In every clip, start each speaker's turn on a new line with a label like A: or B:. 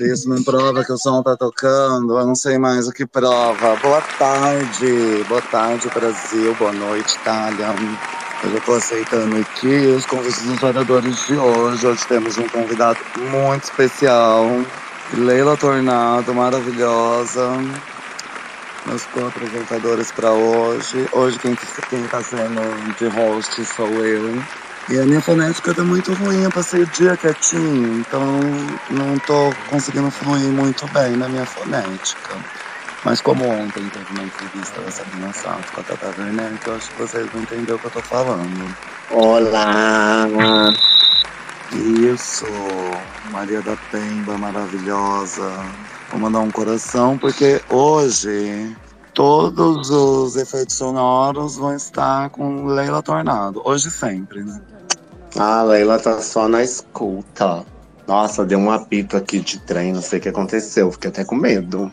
A: Se isso não prova que o som tá tocando, eu não sei mais o que prova. Boa tarde, boa tarde, Brasil, boa noite, Itália. Eu já tô aceitando aqui os convites dos oradores de hoje. Hoje temos um convidado muito especial, Leila Tornado, maravilhosa. Meus co-apresentadores para hoje. Hoje quem, quem tá sendo de host sou eu. E a minha fonética tá muito ruim, eu passei o dia quietinho, então não tô conseguindo fluir muito bem na minha fonética. Mas como ontem teve uma entrevista da Sabrina Santos com a Tata Werneck, eu acho que vocês vão entender o que eu tô falando.
B: Olá!
A: Isso, Maria da Pemba, maravilhosa. Vou mandar um coração, porque hoje todos os efeitos sonoros vão estar com Leila Tornado. Hoje sempre, né?
B: A Leila tá só na escuta. Nossa, deu um apito aqui de trem, não sei o que aconteceu, fiquei até com medo.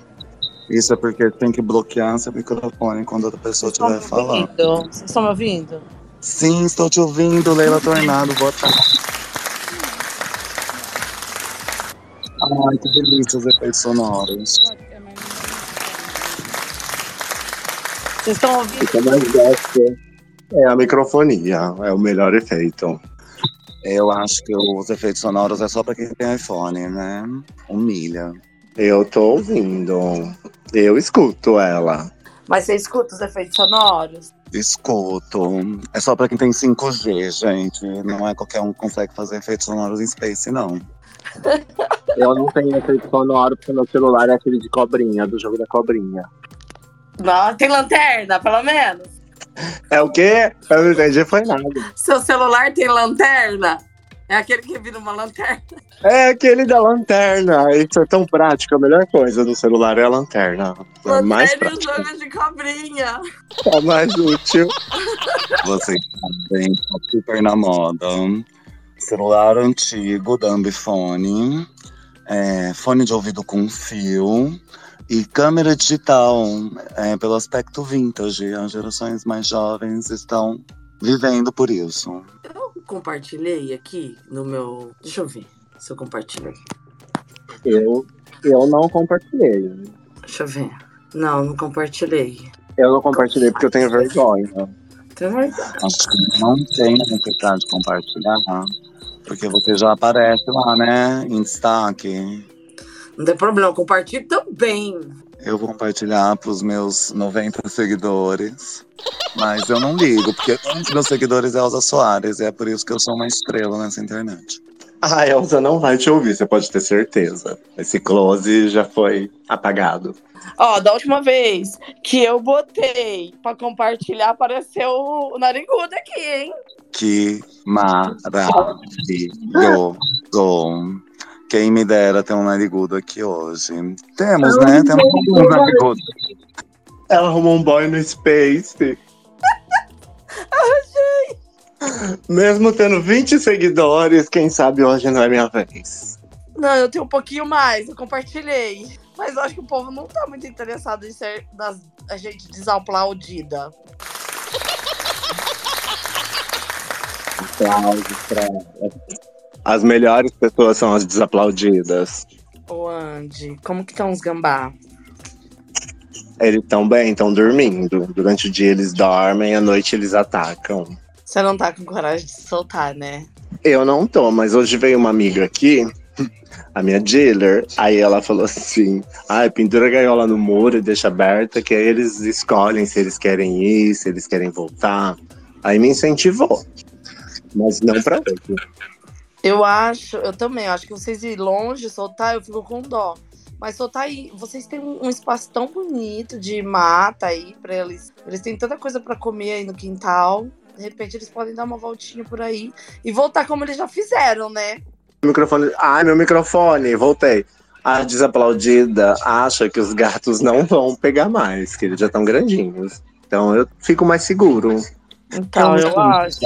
A: Isso é porque tem que bloquear seu microfone quando outra pessoa estiver falando.
C: Vocês estão me ouvindo?
A: Sim, estou te ouvindo, Leila Tornado. Boa tarde. Ai, que delícia os efeitos sonoros.
C: Vocês estão ouvindo?
B: Eu mais gosto é a microfonia, é o melhor efeito.
A: Eu acho que os efeitos sonoros é só pra quem tem iPhone, né? Humilha.
B: Eu tô ouvindo. Eu escuto ela.
C: Mas você escuta os efeitos sonoros?
A: Escuto. É só pra quem tem 5G, gente. Não é qualquer um que consegue fazer efeitos sonoros em Space, não.
B: Eu não tenho efeito sonoro porque meu celular é aquele de cobrinha, do jogo da cobrinha.
C: Não, tem lanterna, pelo menos.
B: É o quê? Eu não entendi, foi nada.
C: Seu celular tem lanterna? É aquele que vira uma lanterna.
B: É aquele da lanterna. Isso é tão prático. A melhor coisa do celular é a lanterna. É mais
C: Lanterna e os
B: prático.
C: olhos de cobrinha.
B: É mais útil.
A: Vocês sabem, tá super na moda. Celular antigo da Ambifone, é, fone de ouvido com fio e câmera digital é, pelo aspecto vintage. As gerações mais jovens estão vivendo por isso.
C: Eu compartilhei aqui no meu. Deixa eu ver se eu compartilhei.
B: Eu, eu não compartilhei.
C: Deixa eu ver. Não, não compartilhei.
B: Eu não compartilhei porque eu tenho vergonha.
C: Tem verdade.
A: Acho que não tem necessidade de compartilhar, porque você já aparece lá, né? Em destaque.
C: Não tem problema, eu compartilho também.
A: Eu vou compartilhar para os meus 90 seguidores. Mas eu não ligo, porque um dos meus seguidores é Elza Soares, e é por isso que eu sou uma estrela nessa internet.
B: A Elsa não vai te ouvir, você pode ter certeza. Esse close já foi apagado.
C: Ó, da última vez que eu botei pra compartilhar, apareceu o narigudo aqui, hein?
A: Que maravilhoso! Quem me dera ter um narigudo aqui hoje. Temos, né? Temos um narigudo.
B: Ela arrumou um boy no Space. Mesmo tendo 20 seguidores, quem sabe hoje não é minha vez.
C: Não, eu tenho um pouquinho mais, eu compartilhei. Mas eu acho que o povo não tá muito interessado em ser das, a gente desaplaudida.
B: Aplausos pra... As melhores pessoas são as desaplaudidas.
C: Ô, Andy, como que estão os gambá?
B: Eles estão bem, estão dormindo. Durante o dia eles dormem, à noite eles atacam.
C: Você não tá com coragem de soltar, né?
B: Eu não tô, mas hoje veio uma amiga aqui, a minha dealer, aí ela falou assim: ai, pendura a gaiola no muro e deixa aberta, que aí eles escolhem se eles querem ir, se eles querem voltar. Aí me incentivou. Mas não pra hoje.
C: Eu acho, eu também, acho que vocês ir longe, soltar, eu fico com dó. Mas soltar aí, vocês têm um, espaço tão bonito de mata aí pra eles. Eles têm tanta coisa pra comer aí no quintal. De repente eles podem dar uma voltinha por aí e voltar como eles já fizeram, né?
B: Microfone. Ai, meu microfone, voltei. A desaplaudida acha que os gatos não vão pegar mais, que eles já estão grandinhos. Então eu fico mais seguro.
C: Então, eu
A: Então,
C: acho.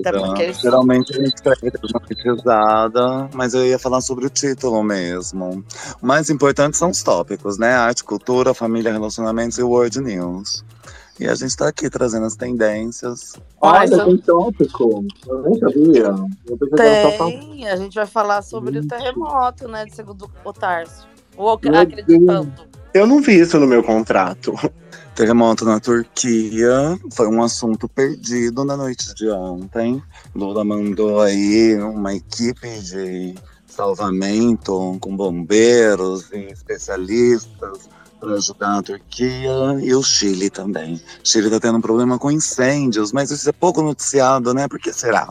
C: Até porque são-
A: Geralmente a gente escreve uma pesquisada, mas eu ia falar sobre o título mesmo. O mais importante são os tópicos, né? Arte, cultura, família, relacionamentos e world news. E a gente tá aqui trazendo as tendências.
B: Olha, tem tópico. Eu nem sabia. Eu
C: Tem, a gente vai falar sobre o terremoto, né? De segundo o Tarso. Ou acreditando.
B: Eu não vi isso no meu contrato.
A: Terremoto na Turquia foi um assunto perdido na noite de ontem. Lula mandou aí uma equipe de salvamento com bombeiros e especialistas para ajudar a Turquia e o Chile também. O Chile está tendo um problema com incêndios, mas isso é pouco noticiado, né? Por que será?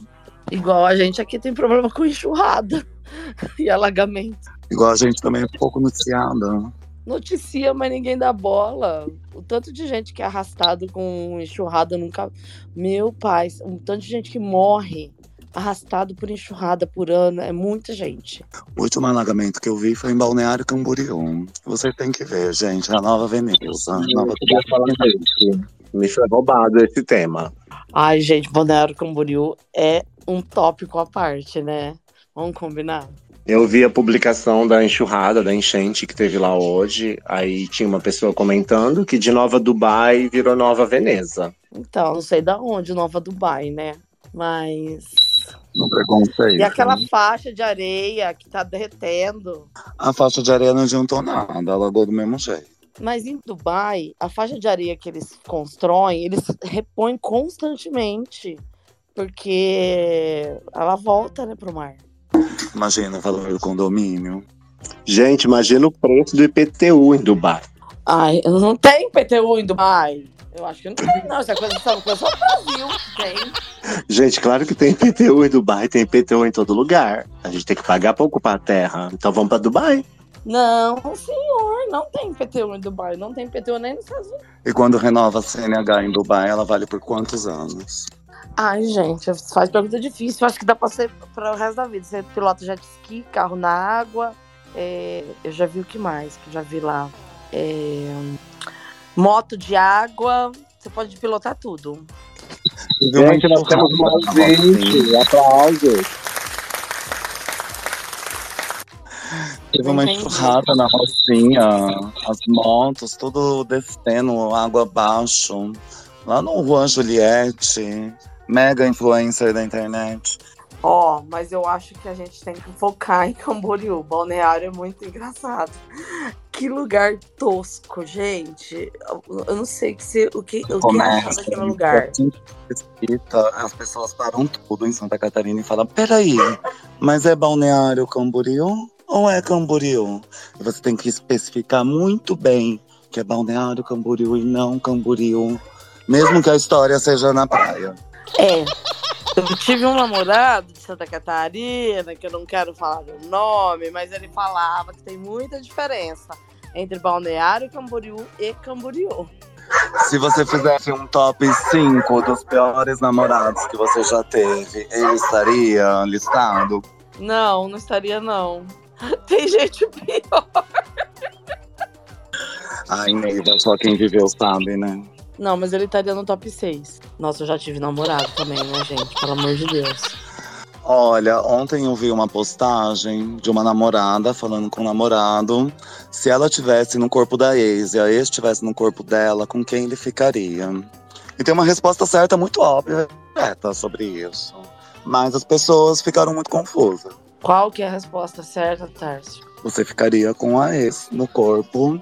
C: Igual a gente aqui tem problema com enxurrada e alagamento.
A: Igual a gente também é pouco noticiado.
C: Noticia, mas ninguém dá bola. O tanto de gente que é arrastado com enxurrada nunca. Meu pai, um tanto de gente que morre arrastado por enxurrada por ano. É muita gente.
A: O último alagamento que eu vi foi em Balneário Camboriú. Vocês têm que ver, gente. A nova Veneza. a Nova...
B: Eu queria falar disso. Me foi roubado esse tema.
C: Ai, gente, Balneário Camboriú é um tópico à parte, né? Vamos combinar?
B: Eu vi a publicação da enxurrada, da enchente que teve lá hoje. Aí tinha uma pessoa comentando que de Nova Dubai virou Nova Veneza.
C: Então, não sei da onde, Nova Dubai, né? Mas.
A: No preconceito.
C: E aquela faixa de areia que tá derretendo.
A: A faixa de areia não adiantou nada, alagou do mesmo jeito.
C: Mas em Dubai, a faixa de areia que eles constroem, eles repõem constantemente. Porque ela volta, né, pro mar.
A: Imagina o valor do condomínio.
B: Gente, imagina o preço do IPTU em Dubai.
C: Ai, não tem PTU em Dubai. Eu acho que não tem, não. Essa coisa, essa coisa só no Brasil que tem.
B: Gente, claro que tem IPTU em Dubai, tem IPTU em todo lugar. A gente tem que pagar pra ocupar a terra. Então vamos pra Dubai.
C: Não, senhor, não tem PTU em Dubai. Não tem PTU nem nos Estados Unidos.
A: E quando renova a CNH em Dubai, ela vale por quantos anos?
C: Ai, gente, faz pergunta difícil. Acho que dá pra ser para o resto da vida. Você pilota jet ski, carro na água. é, eu já vi o que mais que eu já vi lá. É, moto de água. Você pode pilotar tudo.
A: Teve uma
B: Gente, nós temos um
A: na
B: ouvinte. Aplausos.
A: Teve uma enxurrada na Rocinha, as motos, tudo descendo água abaixo. Lá no Juan Juliette, mega influencer da internet.
C: Ó, mas eu acho que a gente tem que focar em Camboriú. Balneário é muito engraçado. Que lugar tosco, gente. Eu- não sei o que, se, o que, o que achar
A: Comércio.
C: daquele lugar.
A: Que As pessoas param tudo em Santa Catarina e falam: peraí, mas é Balneário Camboriú ou é Camboriú? Você tem que especificar muito bem que é Balneário Camboriú e não Camboriú. Mesmo que a história seja na praia.
C: É. Eu tive um namorado de Santa Catarina, que eu não quero falar o nome, mas ele falava que tem muita diferença entre Balneário Camboriú e Camboriú.
A: Se você fizesse um top 5 dos piores namorados que você já teve, ele estaria listado?
C: Não, não estaria não. Tem gente pior.
A: Ai, Neiva, só quem viveu sabe, né?
C: Não, mas ele estaria no top 6. Nossa, eu já tive namorado também, né, gente? Pelo amor de Deus.
A: Olha, ontem eu vi uma postagem de uma namorada falando com o namorado se ela tivesse no corpo da ex e a ex estivesse no corpo dela, com quem ele ficaria. E tem uma resposta certa muito óbvia direta sobre isso. Mas as pessoas ficaram muito confusas.
C: Qual que é a resposta certa, Tarso?
A: Você ficaria com a ex no corpo.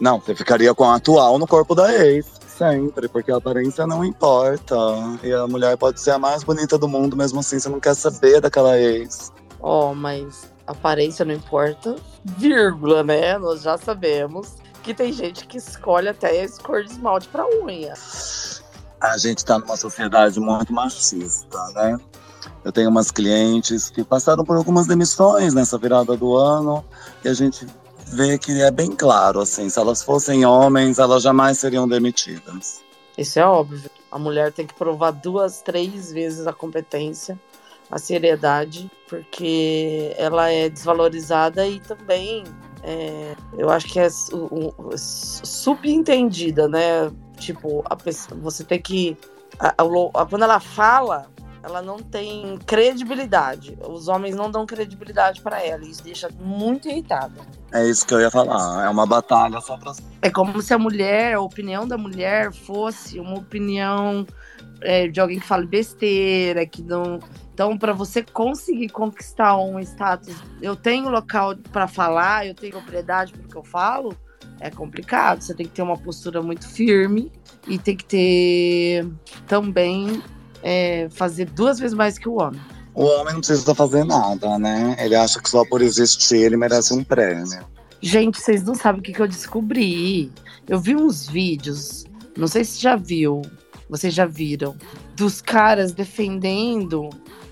A: Não, você ficaria com a atual no corpo da ex. Sempre, porque a aparência não importa. E a mulher pode ser a mais bonita do mundo, mesmo assim você não quer saber daquela ex.
C: Ó, mas aparência não importa, vírgula, né? Nós já sabemos que tem gente que escolhe até a cor de esmalte pra unha.
A: A gente tá numa sociedade muito machista, né? Eu tenho umas clientes que passaram por algumas demissões nessa virada do ano e a gente vê que é bem claro, assim, se elas fossem homens, elas jamais seriam demitidas.
C: Isso é óbvio. A mulher tem que provar duas, três vezes a competência, a seriedade, porque ela é desvalorizada e também é, eu acho que é su- subentendida, né? Tipo, a pessoa, você tem que. a- a a- quando ela fala, ela não tem credibilidade. Os homens não dão credibilidade para ela. Isso deixa muito irritada.
A: É isso que eu ia falar. É uma batalha só pra.
C: É como se a mulher, a opinião da mulher fosse uma opinião é, de alguém que fala besteira, que não. Então, para você conseguir conquistar um status, eu tenho local para falar, eu tenho propriedade para o que eu falo, é complicado. Você tem que ter uma postura muito firme e tem que ter também é, fazer duas vezes mais que o homem.
A: O homem não precisa fazer nada, né? Ele acha que só por existir ele merece um prêmio.
C: Gente, vocês não sabem o que, que eu descobri. Eu vi uns vídeos, não sei se já viu, vocês já viram, dos caras defendendo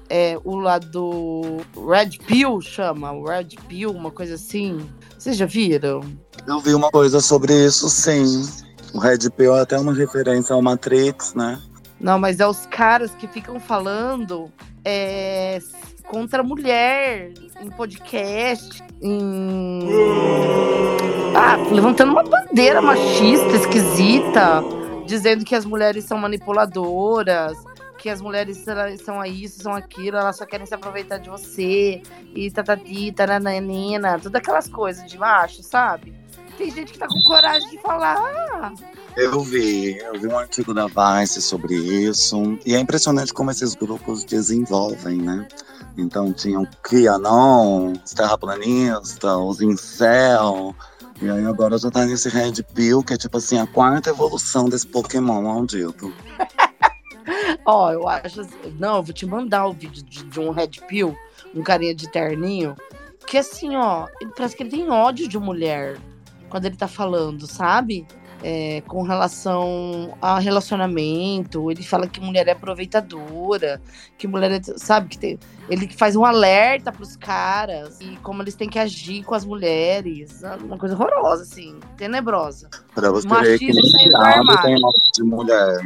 C: é, o lado Red Pill, chama, Red Pill, uma coisa assim. Vocês já viram?
A: Eu vi uma coisa sobre isso, sim. O Red Pill é até uma referência ao Matrix, né?
C: Não, mas é os caras que ficam falando é, contra a mulher em podcast, em. Ah, levantando uma bandeira machista, esquisita, dizendo que as mulheres são manipuladoras, que as mulheres são isso, são aquilo, elas só querem se aproveitar de você, e tatati, tarananina, todas aquelas coisas de macho, sabe? Tem gente que tá com coragem de falar.
A: Eu vi, eu vi um artigo da Vice sobre isso, e é impressionante como esses grupos desenvolvem, né? Então tinham QAnon, os terraplanistas, os incel, e aí agora já tá nesse Red Pill, que é tipo assim, a quarta evolução desse Pokémon maldito.
C: Ó, oh, eu acho. Assim, não, eu vou te mandar o vídeo de, de, um Red Pill, um carinha de terninho, que assim, ó, parece que ele tem ódio de mulher quando ele tá falando, sabe? É, com relação a relacionamento, ele fala que mulher é aproveitadora, que mulher é, sabe, que tem, ele faz um alerta pros caras e como eles têm que agir com as mulheres, uma coisa horrorosa, assim, tenebrosa.
A: Pra você Machismo ver que. Tem de mulher.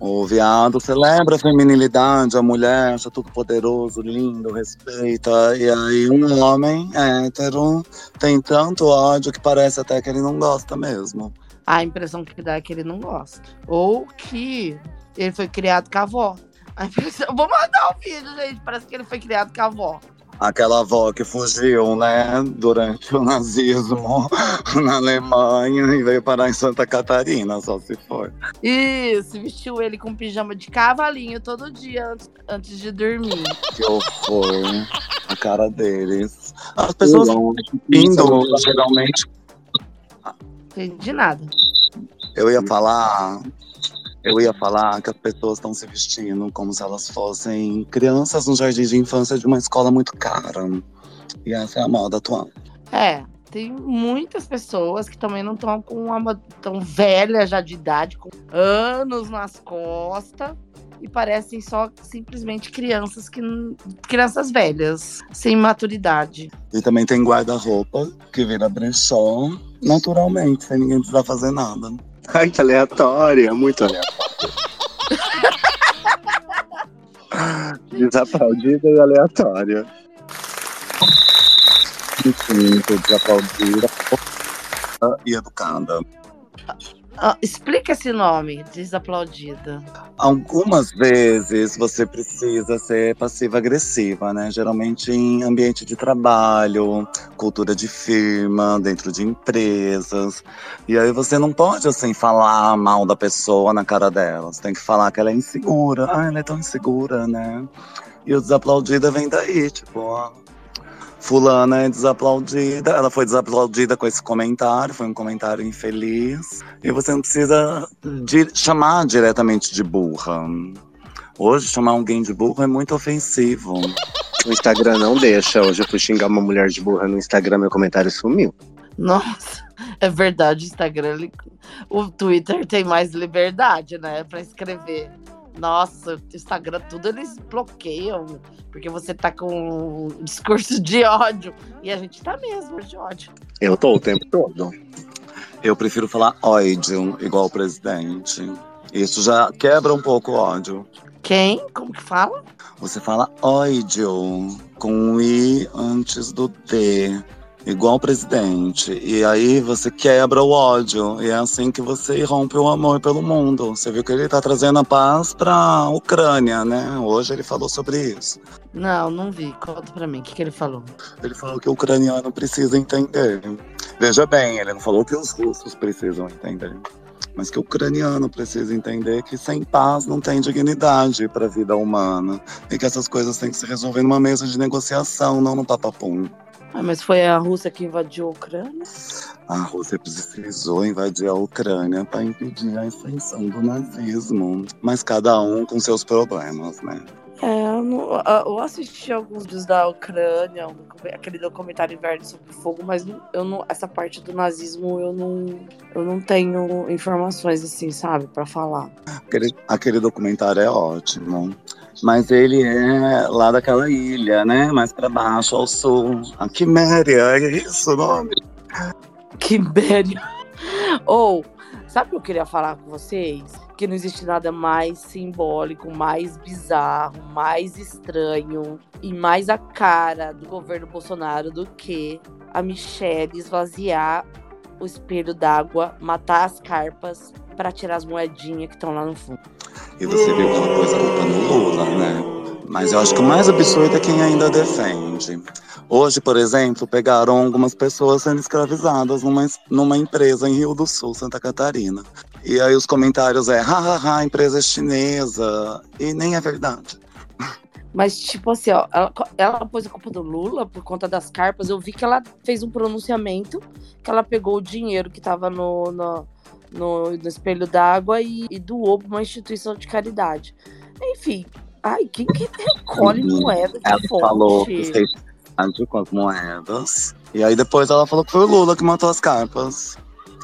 A: O viado celebra a feminilidade, a mulher acha tudo poderoso, lindo, respeita. E aí um homem hétero tem tanto ódio que parece até que ele não gosta mesmo.
C: A impressão que dá é que ele não gosta. Ou que ele foi criado com a avó. A impressão... Vou mandar o um vídeo, gente. Parece que ele foi criado com a avó
A: aquela avó que fugiu, né, durante o nazismo na Alemanha e veio parar em Santa Catarina, só se for.
C: Isso, vestiu ele com pijama de cavalinho todo dia antes, antes de dormir.
A: Que horror, a cara deles. As pessoas indo, geralmente.
C: Entendi nada.
A: Eu ia falar eu ia falar que as pessoas estão se vestindo como se elas fossem crianças no jardim de infância de uma escola muito cara. E essa é a moda atual.
C: É, tem muitas pessoas que também não estão com uma tão velha já de idade, com anos nas costas e parecem só simplesmente crianças que crianças velhas, sem maturidade.
A: E também tem guarda-roupa que vira brechó naturalmente, sem ninguém precisar fazer nada.
B: Ai, que aleatória, muito aleatória. Desaplaudida e aleatória.
A: Muito desaplaudida e educada.
C: Ah, explica esse nome, desaplaudida.
A: Algumas vezes você precisa ser passiva-agressiva, né? Geralmente em ambiente de trabalho, cultura de firma, dentro de empresas. E aí você não pode, assim, falar mal da pessoa na cara dela. Você tem que falar que ela é insegura. Ah, ela é tão insegura, né? E o desaplaudida vem daí, tipo, fulana é desaplaudida, ela foi desaplaudida com esse comentário, foi um comentário infeliz. E você não precisa de chamar diretamente de burra. Hoje, chamar alguém de burro é muito ofensivo.
B: O Instagram não deixa. Hoje eu fui xingar uma mulher de burra no Instagram, meu comentário sumiu.
C: Nossa, é verdade, o Instagram. O Twitter tem mais liberdade, né, para escrever. Nossa, o Instagram, tudo eles bloqueiam, porque você tá com um discurso de ódio. E a gente tá mesmo de ódio.
B: Eu tô o tempo todo.
A: Eu prefiro falar ódio, igual o presidente. Isso já quebra um pouco o ódio.
C: Quem? Como que fala?
A: Você fala ódio, com um I antes do D. igual o presidente. E aí você quebra o ódio. E é assim que você rompe o amor pelo mundo. Você viu que ele está trazendo a paz para a Ucrânia, né? Hoje ele falou sobre isso.
C: Não, não vi. Conta para mim, o que, que ele falou?
A: Ele falou que o ucraniano precisa entender. Veja bem, ele não falou que os russos precisam entender mas que o ucraniano precisa entender que sem paz não tem dignidade para a vida humana e que essas coisas têm que se resolver numa mesa de negociação, não no papapum.
C: Ah, mas foi a Rússia que invadiu a Ucrânia?
A: A Rússia precisou invadir a Ucrânia para impedir a extensão do nazismo. Mas cada um com seus problemas, né?
C: É, eu, não, eu assisti alguns vídeos da Ucrânia, aquele documentário Inverno sobre Fogo, mas eu não, essa parte do nazismo eu não, eu não tenho informações assim, sabe, para falar.
A: Aquele, aquele documentário é ótimo. Mas ele é lá daquela ilha, né? Mais para baixo, ao sul. A Quiméria, é isso o nome?
C: Quiméria. Ou, oh, sabe o que eu queria falar com vocês? Que não existe nada mais simbólico, mais bizarro, mais estranho e mais a cara do governo Bolsonaro do que a Michelle esvaziar o espelho d'água, matar as carpas para tirar as moedinhas que estão lá no fundo.
A: E você viu que ela pôs a culpa no Lula, né? Mas eu acho que o mais absurdo é quem ainda defende. Hoje, por exemplo, pegaram algumas pessoas sendo escravizadas numa, numa empresa em Rio do Sul, Santa Catarina. E aí os comentários é, hahaha, empresa chinesa. E nem é verdade.
C: Mas, tipo assim, ó, ela, ela pôs a culpa do Lula por conta das carpas. Eu vi que ela fez um pronunciamento que ela pegou o dinheiro que tava no, no no, no espelho d'água e, e doou para uma instituição de caridade. Enfim, ai, quem que recolhe moeda de
A: ela
C: fonte?
A: falou que fez com as moedas. E aí depois ela falou que foi o Lula que matou as carpas.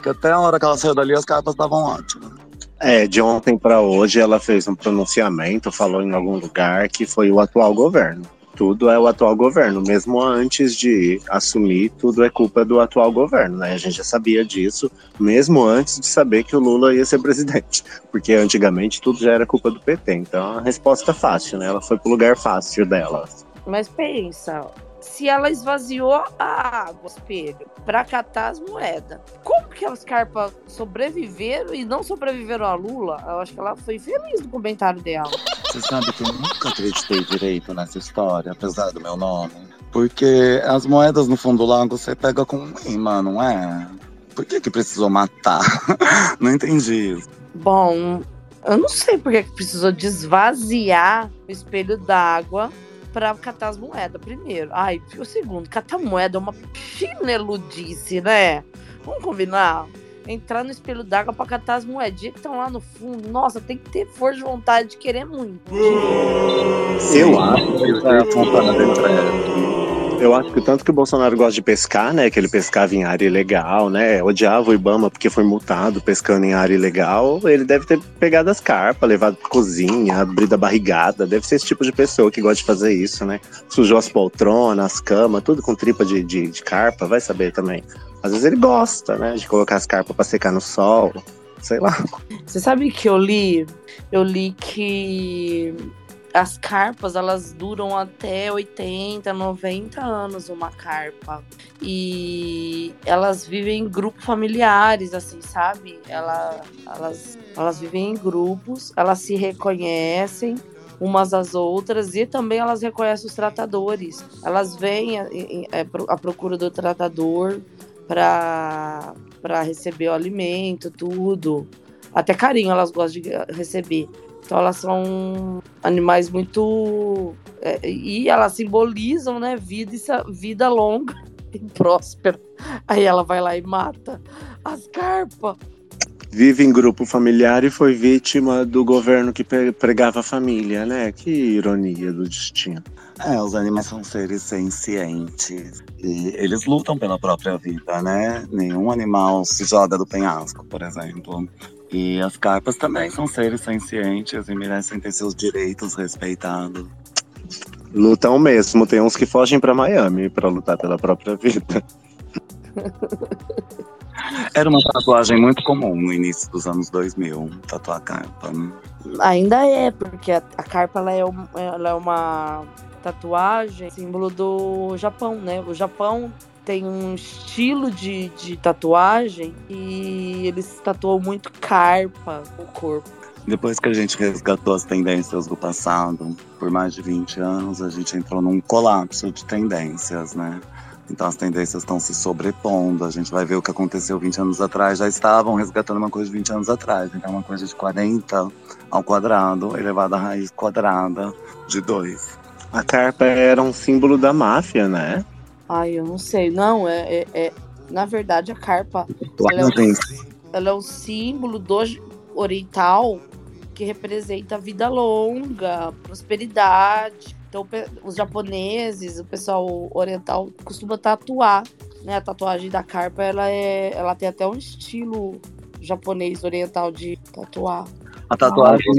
A: Que até a hora que ela saiu dali, as carpas estavam ótimas.
B: É, de ontem para hoje ela fez um pronunciamento, falou em algum lugar que foi o atual governo tudo é o atual governo. Mesmo antes de assumir, tudo é culpa do atual governo, né? A gente já sabia disso, mesmo antes de saber que o Lula ia ser presidente. Porque antigamente tudo já era culpa do PT. Então a resposta é fácil, né? Ela foi pro lugar fácil dela.
C: Mas pensa, se ela esvaziou a água, espelho, para catar as moedas. Como que as carpas sobreviveram e não sobreviveram a Lula? Eu acho que ela foi feliz no comentário dela.
A: Você sabe que eu nunca acreditei direito nessa história, apesar do meu nome. Porque as moedas no fundo do lago você pega com imã, não é? Por que que precisou matar? não entendi isso.
C: Bom, eu não sei por que precisou desvaziar o espelho d'água para catar as moedas primeiro. Ai, o segundo, catar moeda é uma chineludice, né? Vamos combinar? Entrar no espelho d'água para catar as moedinhas que estão lá no fundo. Nossa, tem que ter força de vontade de querer muito.
B: Eu acho que é a eu acho que tanto que o Bolsonaro gosta de pescar, né? Que ele pescava em área ilegal, né? Odiava o Ibama porque foi multado pescando em área ilegal. Ele deve ter pegado as carpas, levado pra cozinha, abrido a barrigada. Deve ser esse tipo de pessoa que gosta de fazer isso, né? Sujou as poltronas, as camas, tudo com tripa de, de, de carpa, vai saber também. Às vezes ele gosta, né? De colocar as carpas pra secar no sol. Sei lá.
C: Você sabe que eu li? Eu li que as carpas elas duram até 80, 90 anos uma carpa. E elas vivem em grupos familiares, assim, sabe? Ela, elas, elas vivem em grupos, elas se reconhecem umas às outras e também elas reconhecem os tratadores. Elas vêm à procura do tratador para receber o alimento, tudo. Até carinho elas gostam de receber. Então elas são animais muito. É, e elas simbolizam, né? Vida, vida longa e próspera. Aí ela vai lá e mata as carpas.
B: Vive em grupo familiar e foi vítima do governo que pregava a família, né? Que ironia do destino.
A: É, os animais são seres sencientes e eles lutam pela própria vida, né? Nenhum animal se joga do penhasco, por exemplo. E as carpas também são seres sencientes e merecem ter seus direitos respeitados.
B: Lutam mesmo, tem uns que fogem para Miami para lutar pela própria vida.
A: Era uma tatuagem muito comum no início dos anos 2000, tatuar carpa. Né?
C: Ainda é, porque a, a carpa ela é, ela é uma tatuagem símbolo do Japão, né? O Japão têm um estilo de, de tatuagem e eles tatuam muito carpa no corpo.
A: Depois que a gente resgatou as tendências do passado, por mais de 20 anos, a gente entrou num colapso de tendências, né? Então as tendências estão se sobrepondo. A gente vai ver o que aconteceu 20 anos atrás. Já estavam resgatando uma coisa de 20 anos atrás. Então uma coisa de 40 ao quadrado, elevada à raiz quadrada de 2.
B: A carpa era um símbolo da máfia, né?
C: Ai, eu não sei. Não, é, é, é- na verdade a carpa ela é, o, ela é símbolo do oriental que representa a vida longa, prosperidade. Então, os japoneses, o pessoal oriental costuma tatuar, né? A tatuagem da carpa, ela é, ela tem até um estilo japonês oriental de tatuar.
A: A tatuagem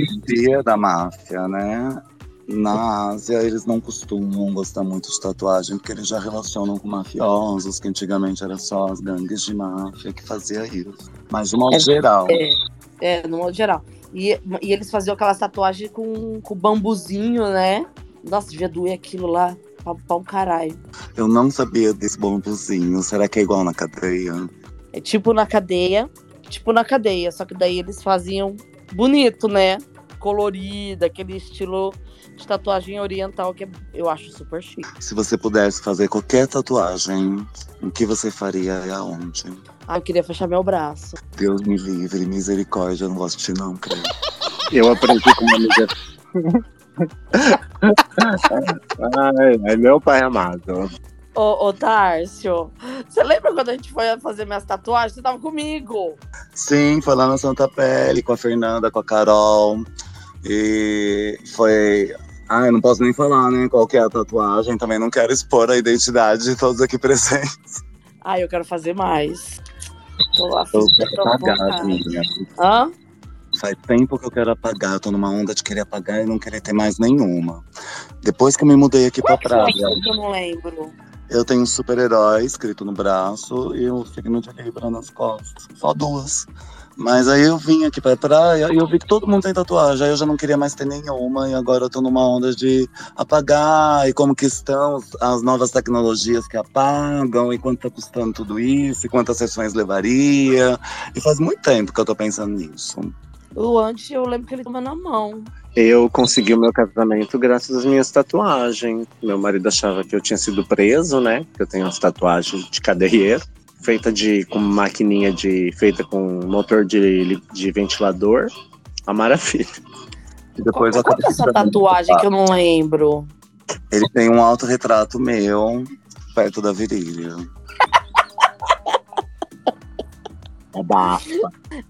A: é da máfia, né? Na Ásia, eles não costumam gostar muito de tatuagem, porque eles já relacionam com mafiosos, que antigamente era só as gangues de máfia que fazia isso. Mas de modo
C: É-
A: geral,
C: É, no modo geral. E, e eles faziam aquelas tatuagens com, com bambuzinho, né? Nossa, devia doer aquilo lá pra, pra um caralho.
A: eu não sabia desse bambuzinho. Será que é igual na cadeia?
C: É tipo na cadeia, tipo na cadeia, só que daí eles faziam bonito, né? Colorido, aquele estilo de tatuagem oriental que é- eu acho super chique.
A: Se você pudesse fazer qualquer tatuagem, o que você faria e aonde?
C: Ah, eu queria fechar meu braço.
A: Deus me livre, misericórdia, eu não gosto de ti não, creio.
B: Eu aprendi com uma amiga. ai, ai, meu pai amado.
C: Ô, ô Tárcio, você lembra quando a gente foi fazer minhas tatuagens? Você tava comigo.
A: Sim, foi lá na Santa Pele, com a Fernanda, com a Carol. E foi. Ah, eu não posso nem falar, né? Qual que é a tatuagem. Também não quero expor a identidade de todos aqui presentes.
C: Ah, eu quero fazer mais. Tô afim,
A: Eu quero apagar minhas.
C: Hã?
A: Faz tempo que eu quero apagar. Eu tô numa onda de querer apagar e não querer ter mais nenhuma. Depois que eu me mudei aqui pra
C: Qual é
A: praia,
C: que eu não lembro?
A: eu tenho um super-herói escrito no braço e o signo de Libra nas costas. Só duas. Mas aí eu vim aqui pra praia e eu vi que todo mundo tem tatuagem. Aí eu já não queria mais ter nenhuma. E agora eu tô numa onda de apagar e como que estão as- as novas tecnologias que apagam e quanto tá custando tudo isso e quantas sessões levaria. E faz muito tempo que eu tô pensando nisso.
C: O antes eu lembro que ele toma na mão.
B: Eu consegui o meu casamento graças às minhas tatuagens. Meu marido achava que eu tinha sido preso, né? Que eu tenho as tatuagens de cadeieiro, feita de com maquininha de feita com motor de, de ventilador. A maravilha.
A: E depois
C: qual, qual que é essa tatuagem que eu não lembro?
A: Ele tem um autorretrato meu perto da virilha.
B: Abafa.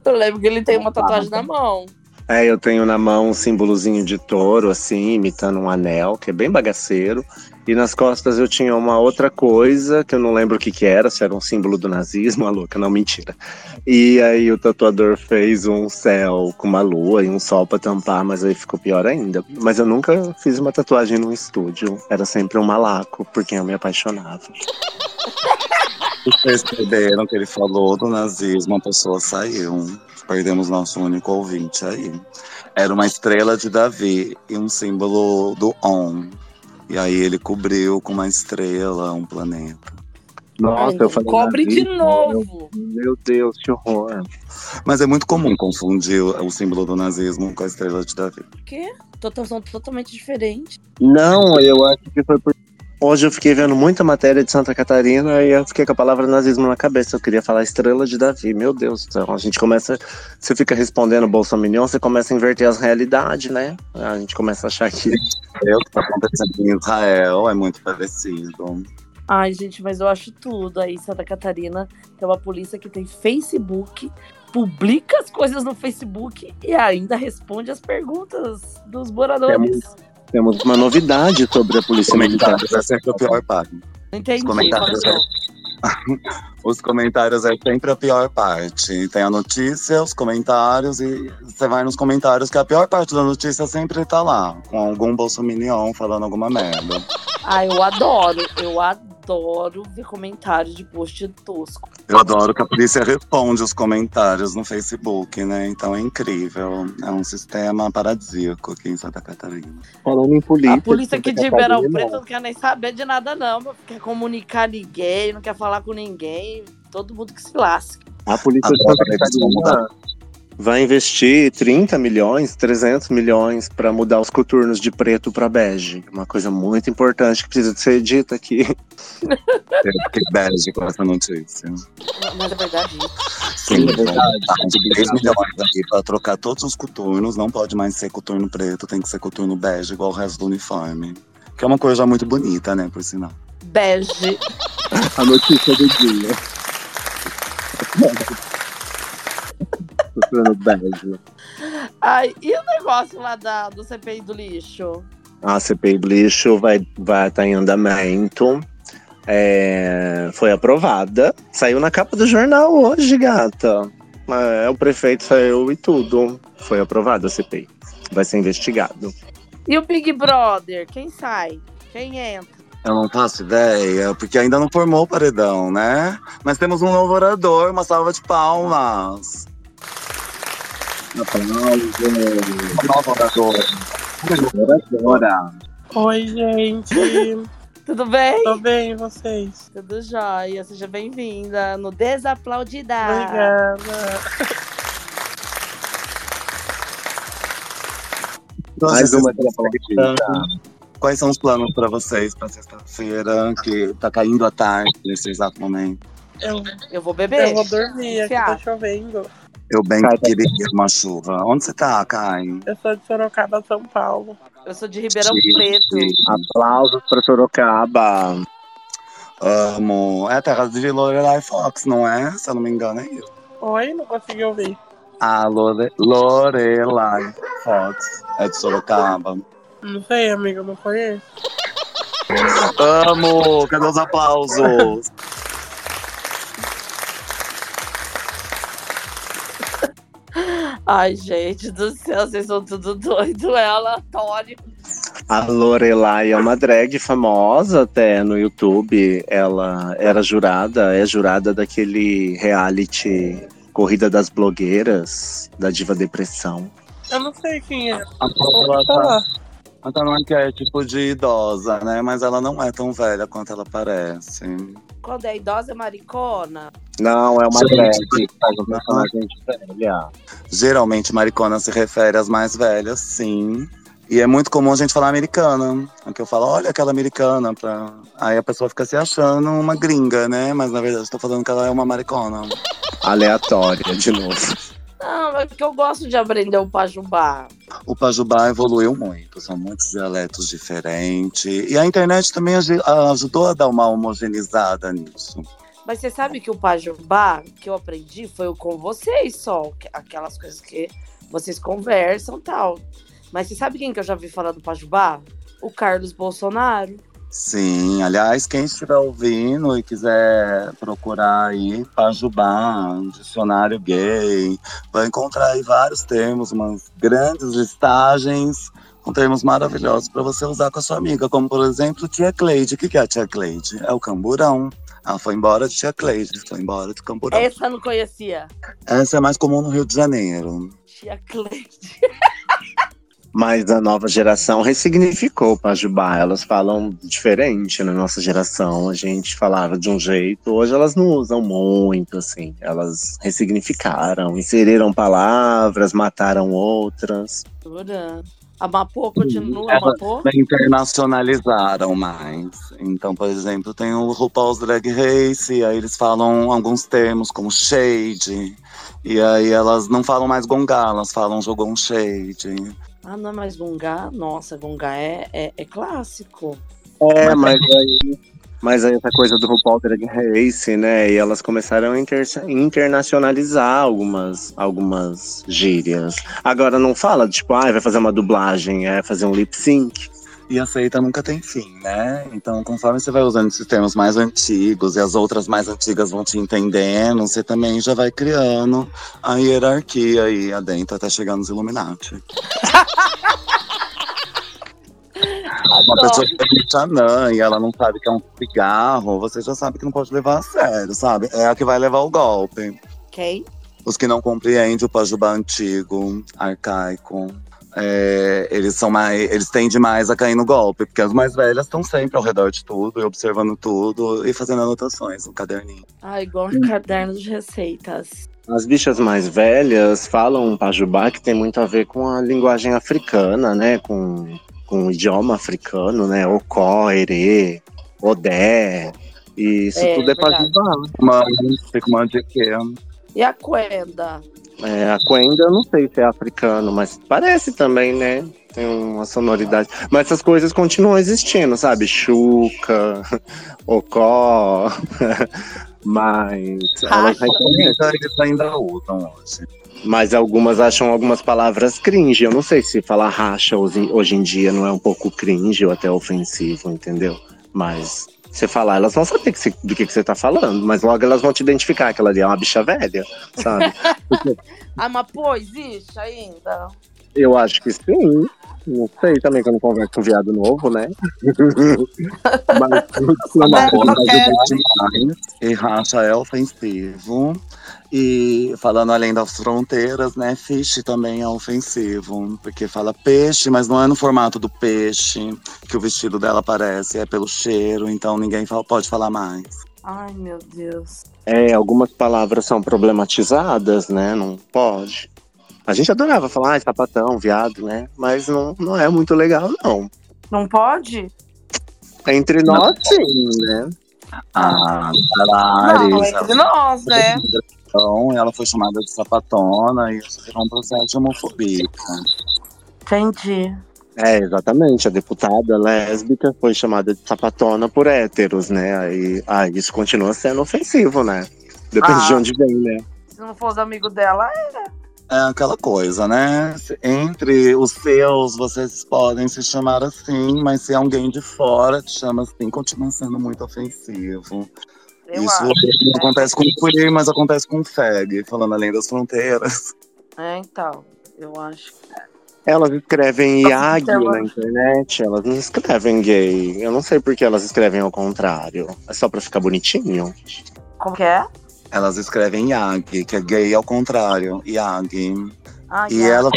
C: Eu lembro que ele tem uma tatuagem na mão.
B: É, eu tenho na mão um símbolozinho de touro, assim, imitando um anel, que é bem bagaceiro. E nas costas eu tinha uma outra coisa, que eu não lembro o que que era, se era um símbolo do nazismo, a louca, não, mentira. E aí o tatuador fez um céu com uma lua e um sol pra tampar, mas aí ficou pior ainda. Mas eu nunca fiz uma tatuagem num estúdio, era sempre um malaco, por quem eu me apaixonava.
A: Vocês perderam que ele falou do nazismo, a pessoa saiu. Perdemos nosso único ouvinte aí. Era uma estrela de Davi e um símbolo do On. E aí ele cobriu com uma estrela um planeta.
B: Nossa, eu falei.
C: Cobre de novo.
B: Meu Deus, que horror.
A: Mas é muito comum confundir o o símbolo do nazismo com a estrela de Davi.
C: Por quê? Total- São totalmente diferentes.
B: Não, eu acho que foi por. Hoje eu fiquei vendo muita matéria de Santa Catarina e eu fiquei com a palavra nazismo na cabeça. Eu queria falar estrela de Davi. Meu Deus do céu. A gente começa. Você fica respondendo Bolsonaro, você começa a inverter as realidades, né? A gente começa a achar que.
A: É o que está acontecendo em Israel, é muito parecido.
C: Ai, gente, mas eu acho tudo. Aí, Santa Catarina, tem uma polícia que tem Facebook, publica as coisas no Facebook e ainda responde as perguntas dos moradores.
B: Temos uma novidade sobre a Polícia Militar.
A: Comentários é sempre a pior parte.
C: Entendi.
A: comentários,
C: fala de novo.
A: Os comentários é sempre a pior parte. Tem a notícia, os comentários, e você vai nos comentários, que a pior parte da notícia sempre tá lá, com algum bolsominion falando alguma merda.
C: Ah, eu adoro. Eu adoro adoro ver comentário de post tosco.
A: Eu adoro que a polícia responde os comentários no Facebook, né? Então é incrível. É um sistema paradisíaco aqui em Santa Catarina.
B: Falando em polícia.
C: A polícia aqui de Ribeirão Preto não quer nem saber de nada, não. Não quer comunicar ninguém, não quer falar com ninguém. Todo mundo que se lasque.
B: A polícia de Santa. Catarina vai investir 30 milhões, 300 milhões para mudar os coturnos de preto para bege. Uma coisa muito importante que precisa de ser dita aqui.
A: Eu fiquei bege com essa notícia.
C: Mas é verdade.
A: Sim,
B: É verdade.
A: tá de 3 milhões aqui pra trocar todos os coturnos. Não pode mais ser coturno preto, tem que ser coturno bege, igual o resto do uniforme. Que é uma coisa muito bonita, né, por sinal.
C: Bege.
B: A notícia do dia.
C: Ai, e o negócio lá da, do CPI do lixo?
B: A CPI do lixo vai vai estar em andamento. É, foi aprovada. Saiu na capa do jornal hoje, gata. É, o prefeito saiu e tudo. Foi aprovado a CPI. Vai ser investigado.
C: E o Big Brother? Quem sai? Quem entra?
A: Eu não faço ideia, porque ainda não formou o paredão, né? Mas temos um novo orador, uma salva de palmas. Oradora.
D: Oi, gente.
C: Tudo bem?
D: Tô bem, e vocês?
C: Tudo jóia. Seja bem-vinda no Desaplaudida.
D: Obrigada.
B: Mais uma
A: Quais são os planos para vocês para sexta-feira, que tá caindo a tarde nesse exato momento?
D: Eu,
C: Eu vou beber.
D: eu vou dormir, aqui tá chovendo.
A: Eu bem
B: tá
A: queria uma chuva. Onde você tá, Kai?
D: Eu sou de Sorocaba, São Paulo.
C: Eu sou de Ribeirão
A: Sim,
C: Preto.
A: sim.
B: Aplausos para Sorocaba.
A: Amo. É a terra de Lorelai Fox, não é? Se eu não me engano, é isso.
D: Oi, não consegui ouvir.
A: A Lore... Lorelai Fox é de Sorocaba.
D: Não sei, amiga, não conheço.
A: Amo! Cadê os aplausos?
C: Ai, gente do céu, vocês são tudo doido. É aleatório.
B: A Lorelai é uma drag famosa até no YouTube. Ela era jurada, é jurada daquele reality Corrida das Blogueiras, da Diva Depressão.
D: Eu não sei quem é.
A: A
D: Vou Falar.
A: ela tá num arquétipo de idosa, né? Mas ela não é tão velha quanto ela parece.
C: Quando é idosa, é maricona?
B: Não, é uma
A: Gente,
B: drag que faz um personagem velha.
A: Geralmente, maricona se refere às mais velhas, sim. E é muito comum a gente falar americana. Aqui eu falo, olha aquela americana. Pra... Aí a pessoa fica se achando uma gringa, né? Mas na verdade eu tô falando que ela é uma maricona.
B: Aleatória, de novo.
C: Não, é porque eu gosto de aprender o pajubá.
A: O Pajubá evoluiu muito, são muitos dialetos diferentes. E a internet também ajudou a dar uma homogeneizada nisso.
C: Mas você sabe que o pajubá que eu aprendi foi com vocês só. que- Aquelas coisas que vocês conversam tal. Mas você sabe quem que eu já vi falar do pajubá? O Carlos Bolsonaro.
A: Sim, aliás, quem estiver ouvindo e quiser procurar aí Pajubá, um dicionário gay, vai encontrar aí vários termos, umas grandes listagens com termos maravilhosos para você usar com a sua amiga, como por exemplo Tia Cleide. O que é a Tia Cleide? É o camburão. Ela foi embora de Tia Cleide, foi embora de camburão.
C: Essa eu não conhecia.
A: Essa é mais comum no Rio de Janeiro.
C: Tia Cleide.
B: Mas a nova geração ressignificou Pajubá. Elas falam diferente na nossa geração. A gente falava de um jeito, hoje elas não usam muito, assim. Elas ressignificaram, inseriram palavras, mataram outras.
C: A Mapô continua,
A: Ela-
C: Mapô?
A: internacionalizaram mais. Então, por exemplo, tem o RuPaul's Drag Race, e aí eles falam alguns termos como shade. E aí elas não falam mais gongá, elas falam jogou um shade.
C: Ah, não é mais Gungá? Nossa, Gungá é, é, é clássico.
B: É, mas aí, mas aí essa coisa do RuPaul Drag Race, né? E elas começaram a inter- internacionalizar algumas, algumas gírias. Agora não fala, tipo, ah, vai fazer uma dublagem, é fazer um lip sync.
A: E a seita nunca tem fim, né? Então, conforme você vai usando esses termos mais antigos e as outras mais antigas vão te entendendo, você também já vai criando a hierarquia aí adentro até chegar nos Illuminati. uma pessoa que é Xanã e ela não sabe que é um cigarro, você já sabe que não pode levar a sério, sabe? É a que vai levar o golpe.
C: Quem?
A: Os que não compreendem o pajubá antigo, arcaico. É, eles são mais. Eles tendem mais a cair no golpe, porque as mais velhas estão sempre ao redor de tudo, e observando tudo e fazendo anotações no caderninho.
C: Ah, igual um caderno de receitas.
B: As bichas mais velhas falam um pajubá que tem muito a ver com a linguagem africana, né? Com, com o idioma africano, né? Ocó, Erê, Odé. E isso
C: É,
B: tudo é
C: verdade.
B: pajubá.
A: Mas fica uma de quê?
C: E a Quenda?
B: É, a Quenda, eu não sei se é africano, mas parece também, né? Tem uma sonoridade. Mas essas coisas continuam existindo, sabe? Chuca, Ocó. mas. elas
C: Racha.
A: Então, ainda usam hoje.
B: Mas algumas acham algumas palavras cringe. Eu não sei se falar racha hoje, hoje em dia não é um pouco cringe ou até ofensivo, entendeu? Mas você falar, elas vão saber que você- do que, que você tá falando, mas logo elas vão te identificar que ela ali é uma bicha velha, sabe?
C: Ah, mas pô, existe ainda?
B: Eu acho que sim. Não sei também que eu não converso com viado novo, né? mas se é uma coisa
A: e racha é ofensivo. E falando além das fronteiras, né? Fish também é ofensivo, porque fala peixe, mas não é no formato do peixe que o vestido dela aparece, é pelo cheiro, então ninguém fala- pode falar mais.
C: Ai, meu Deus.
B: É, algumas palavras são problematizadas, né? Não pode. A gente adorava falar, ah, sapatão, viado, né? Mas não, não é muito legal, não.
C: Não pode?
B: Entre nós, sim, né?
A: Ah,
C: Não,
A: Lares,
C: entre nós, né?
A: então ela foi chamada de sapatona e isso virou um processo de homofobia.
C: Entendi.
B: É, exatamente. A deputada lésbica foi chamada de sapatona por héteros, né? Aí, ah, isso continua sendo ofensivo, né? Depende
C: Ah.
B: de onde vem, né?
C: Se não fosse amigo dela,
A: É aquela coisa, né? Entre os seus, vocês podem se chamar assim, mas se alguém de fora te chama assim, continua sendo muito ofensivo.
C: eu
A: Isso
C: acho.
A: não acontece com o queer, mas acontece com o fag, falando além das fronteiras.
C: É, então. Eu acho.
B: Elas escrevem
C: Stella.
B: na internet, elas não escrevem gay. Eu não sei por que elas escrevem ao contrário. É só pra ficar bonitinho?
C: Como que é?
A: Elas escrevem Yag, que é gay ao contrário, Yag.
C: Ah,
A: E
C: yeah.
A: elas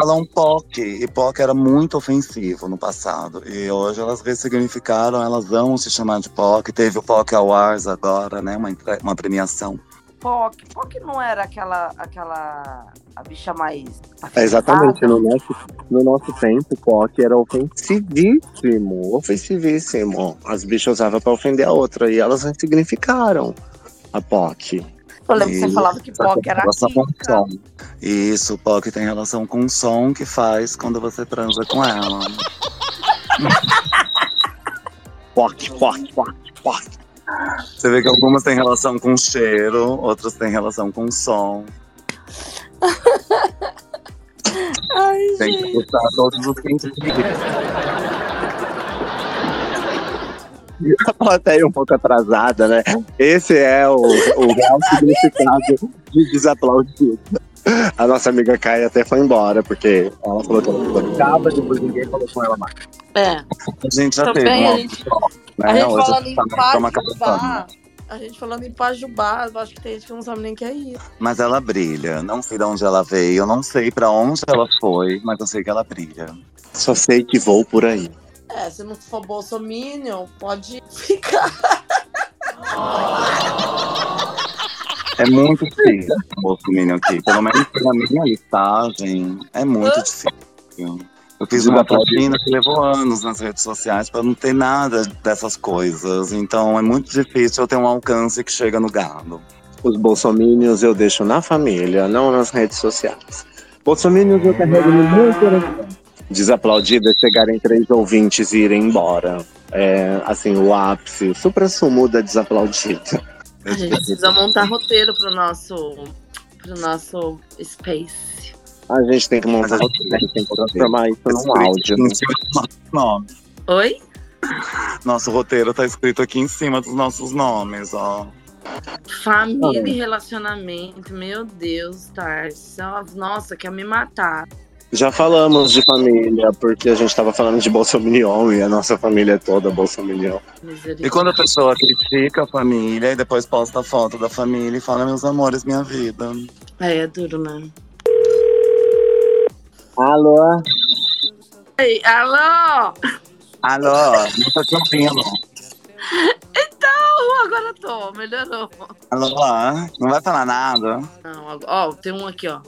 A: falam POC, e POC era muito ofensivo no passado. E hoje elas ressignificaram, elas amam se chamar de POC. Teve o POC Awards agora, né? Uma, uma premiação.
C: Poc. Poc não era aquela. aquela. a bicha mais.
B: É exatamente, no nosso, no nosso tempo, POC era ofensivíssimo, ofensivíssimo. As bichas usavam pra ofender a outra e elas ressignificaram a POC.
C: Eu lembro que você
A: E-
C: falava que Poc era
A: Relação. E isso, POC tem relação com o som que faz quando você transa com ela.
B: POC, POC, POC, POC.
A: Você vê que algumas têm relação com cheiro, outras têm relação com som.
C: Ai,
A: Tem que
C: gente.
A: gostar todos os sentidos.
B: A plateia um pouco atrasada, né? Esse é o, o real significado de desaplaudido. A nossa amiga Caia até foi embora, porque ela falou que ela ficou ligada, depois ninguém falou com ela mais.
C: É.
A: A gente já
C: Também
A: teve
C: a
A: um
C: gente-
A: alto né?
C: A gente
A: Hoje
C: falando em Pajubá. A gente falando em Pajubá, eu acho que tem gente que não sabe nem que é isso.
A: Mas ela brilha. Não sei de onde ela veio, eu não sei pra onde ela foi, mas eu sei que ela brilha.
B: Só sei que vou por aí.
C: É, se não for bolsominion, pode ficar.
A: É muito difícil o Bolsonaro aqui. Pelo menos na minha listagem, é muito difícil. Eu fiz uma platina que levou anos nas redes sociais pra não ter nada dessas coisas. Então é muito difícil eu ter um alcance que chega no gado.
B: Os bolsomínios eu deixo na família, não nas redes sociais. Bolsomínios eu carrego no meu coração. Desaplaudido é chegarem três ouvintes e irem embora. É, assim, o ápice, o supra-sumo da desaplaudida.
C: A gente precisa montar roteiro pro nosso, pro nosso space.
B: A gente tem que montar, a gente tem que transformar isso num áudio. né?
A: Nome.
C: Oi?
A: Nosso roteiro tá escrito aqui em cima dos nossos nomes, ó.
C: Família e relacionamento, meu Deus, Tarso. Nossa, quer me matar.
B: Já falamos de família, porque a gente tava falando de Bolsominion e a nossa família é toda Bolsominion.
A: E quando a pessoa critica a família e depois posta a foto da família e fala, meus amores, minha vida.
C: É, é duro, né?
B: Alô?
C: Ei, alô!
A: Alô, não tô te ouvindo.
C: Então, agora tô, melhorou.
A: Alô, não vai falar nada.
C: Não, ó, tem um aqui, ó.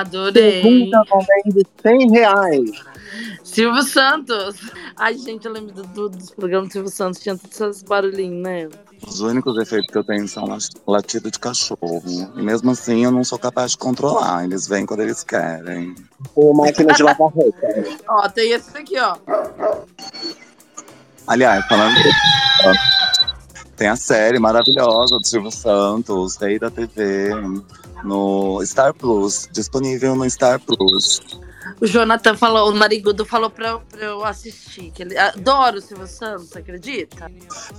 C: Adorei.
B: Pergunta também de 100 reais.
C: Silvio Santos. Ai, gente, eu lembro do, do- dos programas do Silvio Santos, tinha todos esses barulhinhos, né?
A: Os únicos efeitos que eu tenho são lat- latido de cachorro. E mesmo assim eu não sou capaz de controlar. Eles vêm quando eles querem.
B: Ou máquina de lavar roupa.
C: Ó, tem esse aqui, ó.
A: Aliás, falando ó, tem a série maravilhosa do Silvio Santos, Rei da TV, no Star Plus, disponível no Star Plus.
C: O Jonathan falou, o Narigudo falou pra, pra eu assistir. Que ele adora o Silvio Santos, acredita?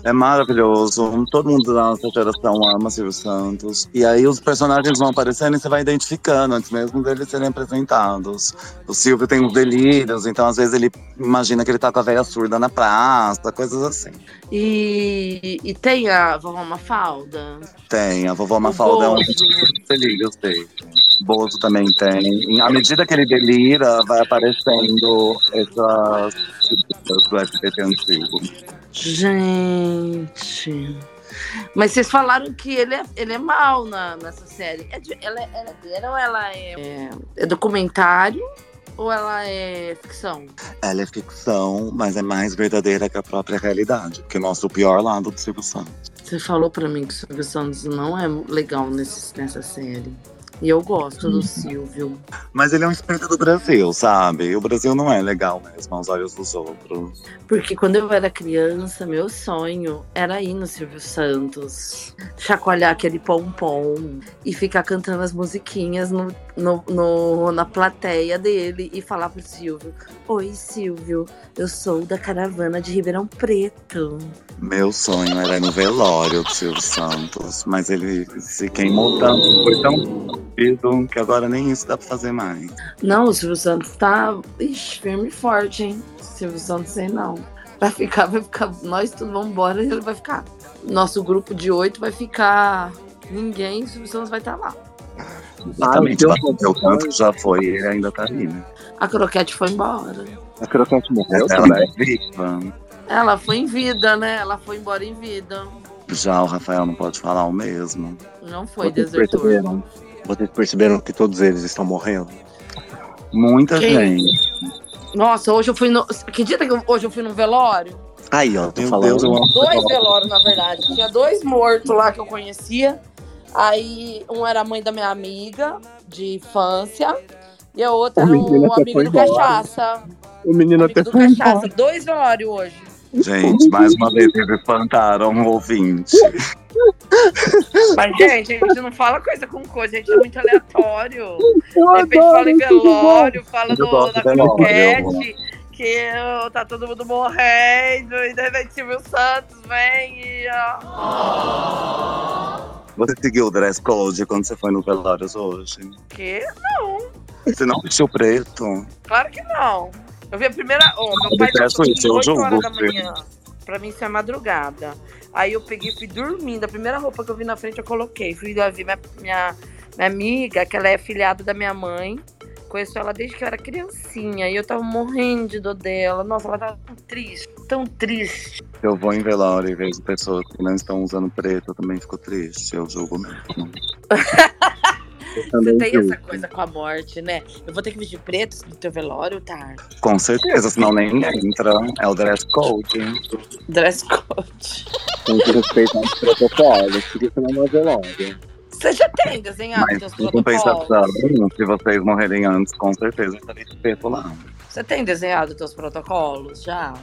A: É maravilhoso. Todo mundo da nossa geração ama Silvio Santos. E aí os personagens vão aparecendo e você vai identificando antes mesmo deles serem apresentados. O Silvio tem uns delírios, então às vezes ele imagina que ele tá com a velha surda na praça, coisas assim.
C: E, e tem a vovó Mafalda.
A: Tem, a vovó Mafalda é um delírios dele. Bozo também tem. E à medida que ele delira, vai aparecendo essas coisas do SBT antigo.
C: Gente. Mas vocês falaram que ele é, ele é mal na, nessa série. É de- ela, é, ela é dele ou ela é, é, é documentário ou ela é ficção?
A: Ela é ficção, mas é mais verdadeira que a própria realidade, porque mostra o pior lado do Silvio Santos.
C: Você falou pra mim que o Silvio Santos não é legal nesse, nessa série. E eu gosto do Silvio.
A: Mas ele é um espírito do Brasil, sabe? O Brasil não é legal mesmo aos olhos dos outros.
C: Porque quando eu era criança, meu sonho era ir no Silvio Santos, chacoalhar aquele pompom e ficar cantando as musiquinhas no, no- no- na plateia dele e falar pro Silvio: Oi, Silvio, eu sou da caravana de Ribeirão Preto.
A: Meu sonho era ir no velório do Silvio Santos, mas ele se queimou tanto, foi tão rápido que agora nem isso dá pra fazer mais.
C: Não, o Silvio Santos tá ixi, firme e forte, hein? Silvio Santos sei não. Vai ficar, vai ficar. Nós tudo vamos embora e ele vai ficar. Nosso grupo de oito vai ficar. Ninguém, o Silvio Santos vai estar lá.
A: Exatamente,
B: Ah,
A: o tanto que já foi e ele ainda tá ali, né?
C: A Croquete foi embora.
B: A Croquete morreu
A: Ela
B: também.
A: é viva.
C: Ela foi em vida, né? Ela foi embora em vida.
A: Já o Rafael não pode falar o mesmo.
C: Não foi
B: Vocês
C: desertor.
B: perceberam? Vocês perceberam que todos eles estão morrendo?
A: Muita
C: Quem?
A: gente.
C: Nossa, hoje eu fui no. Acredita que hoje eu fui num velório?
B: Aí, ó, tô
A: Meu
B: falando.
A: Deus,
C: Dois velórios, na verdade. Tinha dois mortos lá que eu conhecia. Aí um era a mãe da minha amiga de infância. E a outra
B: O
C: era um
B: até
C: amigo do
B: embora.
C: cachaça.
B: O menino
C: Amigo
B: até
C: do
B: foi embora.
C: cachaça. Dois velórios hoje.
A: Gente, mais uma vez eles espantaram o ouvinte.
C: Mas, gente, a gente não fala coisa com coisa, a gente é muito aleatório.
B: Eu
C: De repente fala em velório, fala
A: de velório,
C: croquete, que ó, tá todo mundo morrendo, e de repente Silvio Santos vem e. ó,
A: Você seguiu o dress code quando você foi no Velórios hoje?
C: Que?
A: Você não vestiu preto?
C: Claro que não. Eu vi a primeira. Ó, meu pai passou
A: isso, eu
C: 8 horas
A: julgo,
C: da manhã. Pra mim isso é madrugada. Aí eu peguei e fui dormindo. A primeira roupa que eu vi na frente eu coloquei. Fui lá ver minha, minha, minha amiga, que ela é filhada da minha mãe. Conheço ela desde que eu era criancinha. E eu tava morrendo de dor dela. Nossa, ela tava tão triste. Tão triste.
A: Eu vou em velório e vejo pessoas que não estão usando preto, eu também fico triste, eu julgo mesmo.
C: Você tem
B: julgo.
C: essa coisa com a morte, né? Eu vou ter que vestir preto no teu velório, tá?
A: Com certeza, senão nem entra. É o dress code.
C: Dress code.
B: Tem que respeitar os protocolos, porque senão não é velório.
C: Você já tem desenhado
A: Mas compensação,
C: protocolos?
A: se vocês morrerem antes, com certeza eu estarei de preto lá.
C: Você tem desenhado teus protocolos já?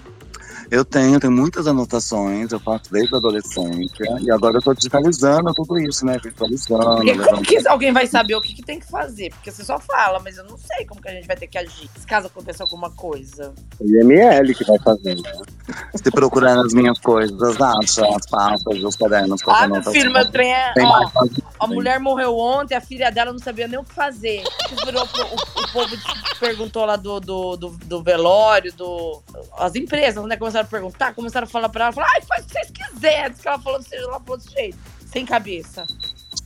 A: Eu tenho, tenho muitas anotações, eu faço desde a adolescência. E agora eu tô digitalizando tudo isso, né? Virtualizando.
C: Porque como que alguém vai saber o que, que tem que fazer? Porque você só fala, mas eu não sei como que a gente vai ter que agir. Se caso aconteça alguma coisa.
B: O IML que vai fazendo.
A: Se procurar nas minhas coisas, acha as pastas, os cadernos
C: Ah, meu filho, meu trem é. Ó, a mulher morreu ontem, a filha dela não sabia nem o que fazer. Virou o, o povo perguntou lá do, do, do, do velório, do. As empresas, né? Começaram a perguntar, começaram a falar pra ela, falaram, ai, faz o que vocês quiserem. Diz que ela falou desse, ela falou desse jeito. Sem cabeça.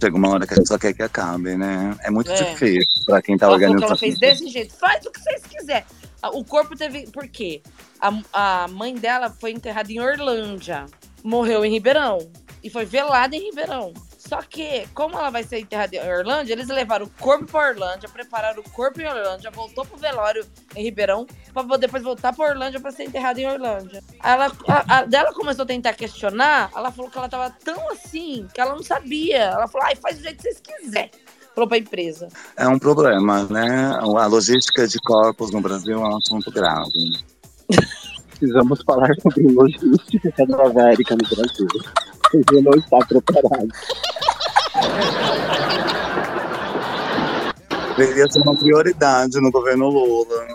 A: Chega uma hora que a gente só quer que acabe, né? É muito
C: É.
A: difícil pra quem tá
C: ela
A: organizando.
C: ela fez desse jeito. Faz o que vocês quiserem. Ah, O corpo teve. Por quê? A, a mãe dela foi enterrada em Orlândia. Morreu em Ribeirão. E foi velada em Ribeirão. Só que, como ela vai ser enterrada em Orlândia, eles levaram o corpo pra Orlândia, prepararam o corpo em Orlândia, voltou pro velório em Ribeirão, pra vo- depois voltar pra Orlândia pra ser enterrada em Orlândia. Aí Ela, a, a dela começou a tentar questionar, ela falou que ela tava tão assim que ela não sabia. Ela falou, ai, faz do jeito que vocês quiserem. Falou pra empresa.
A: É um problema, né? A logística de corpos no Brasil é um assunto grave.
B: Precisamos falar sobre logística cadavérica no Brasil. Você não está preparado.
A: Deveria ser uma prioridade no governo Lula.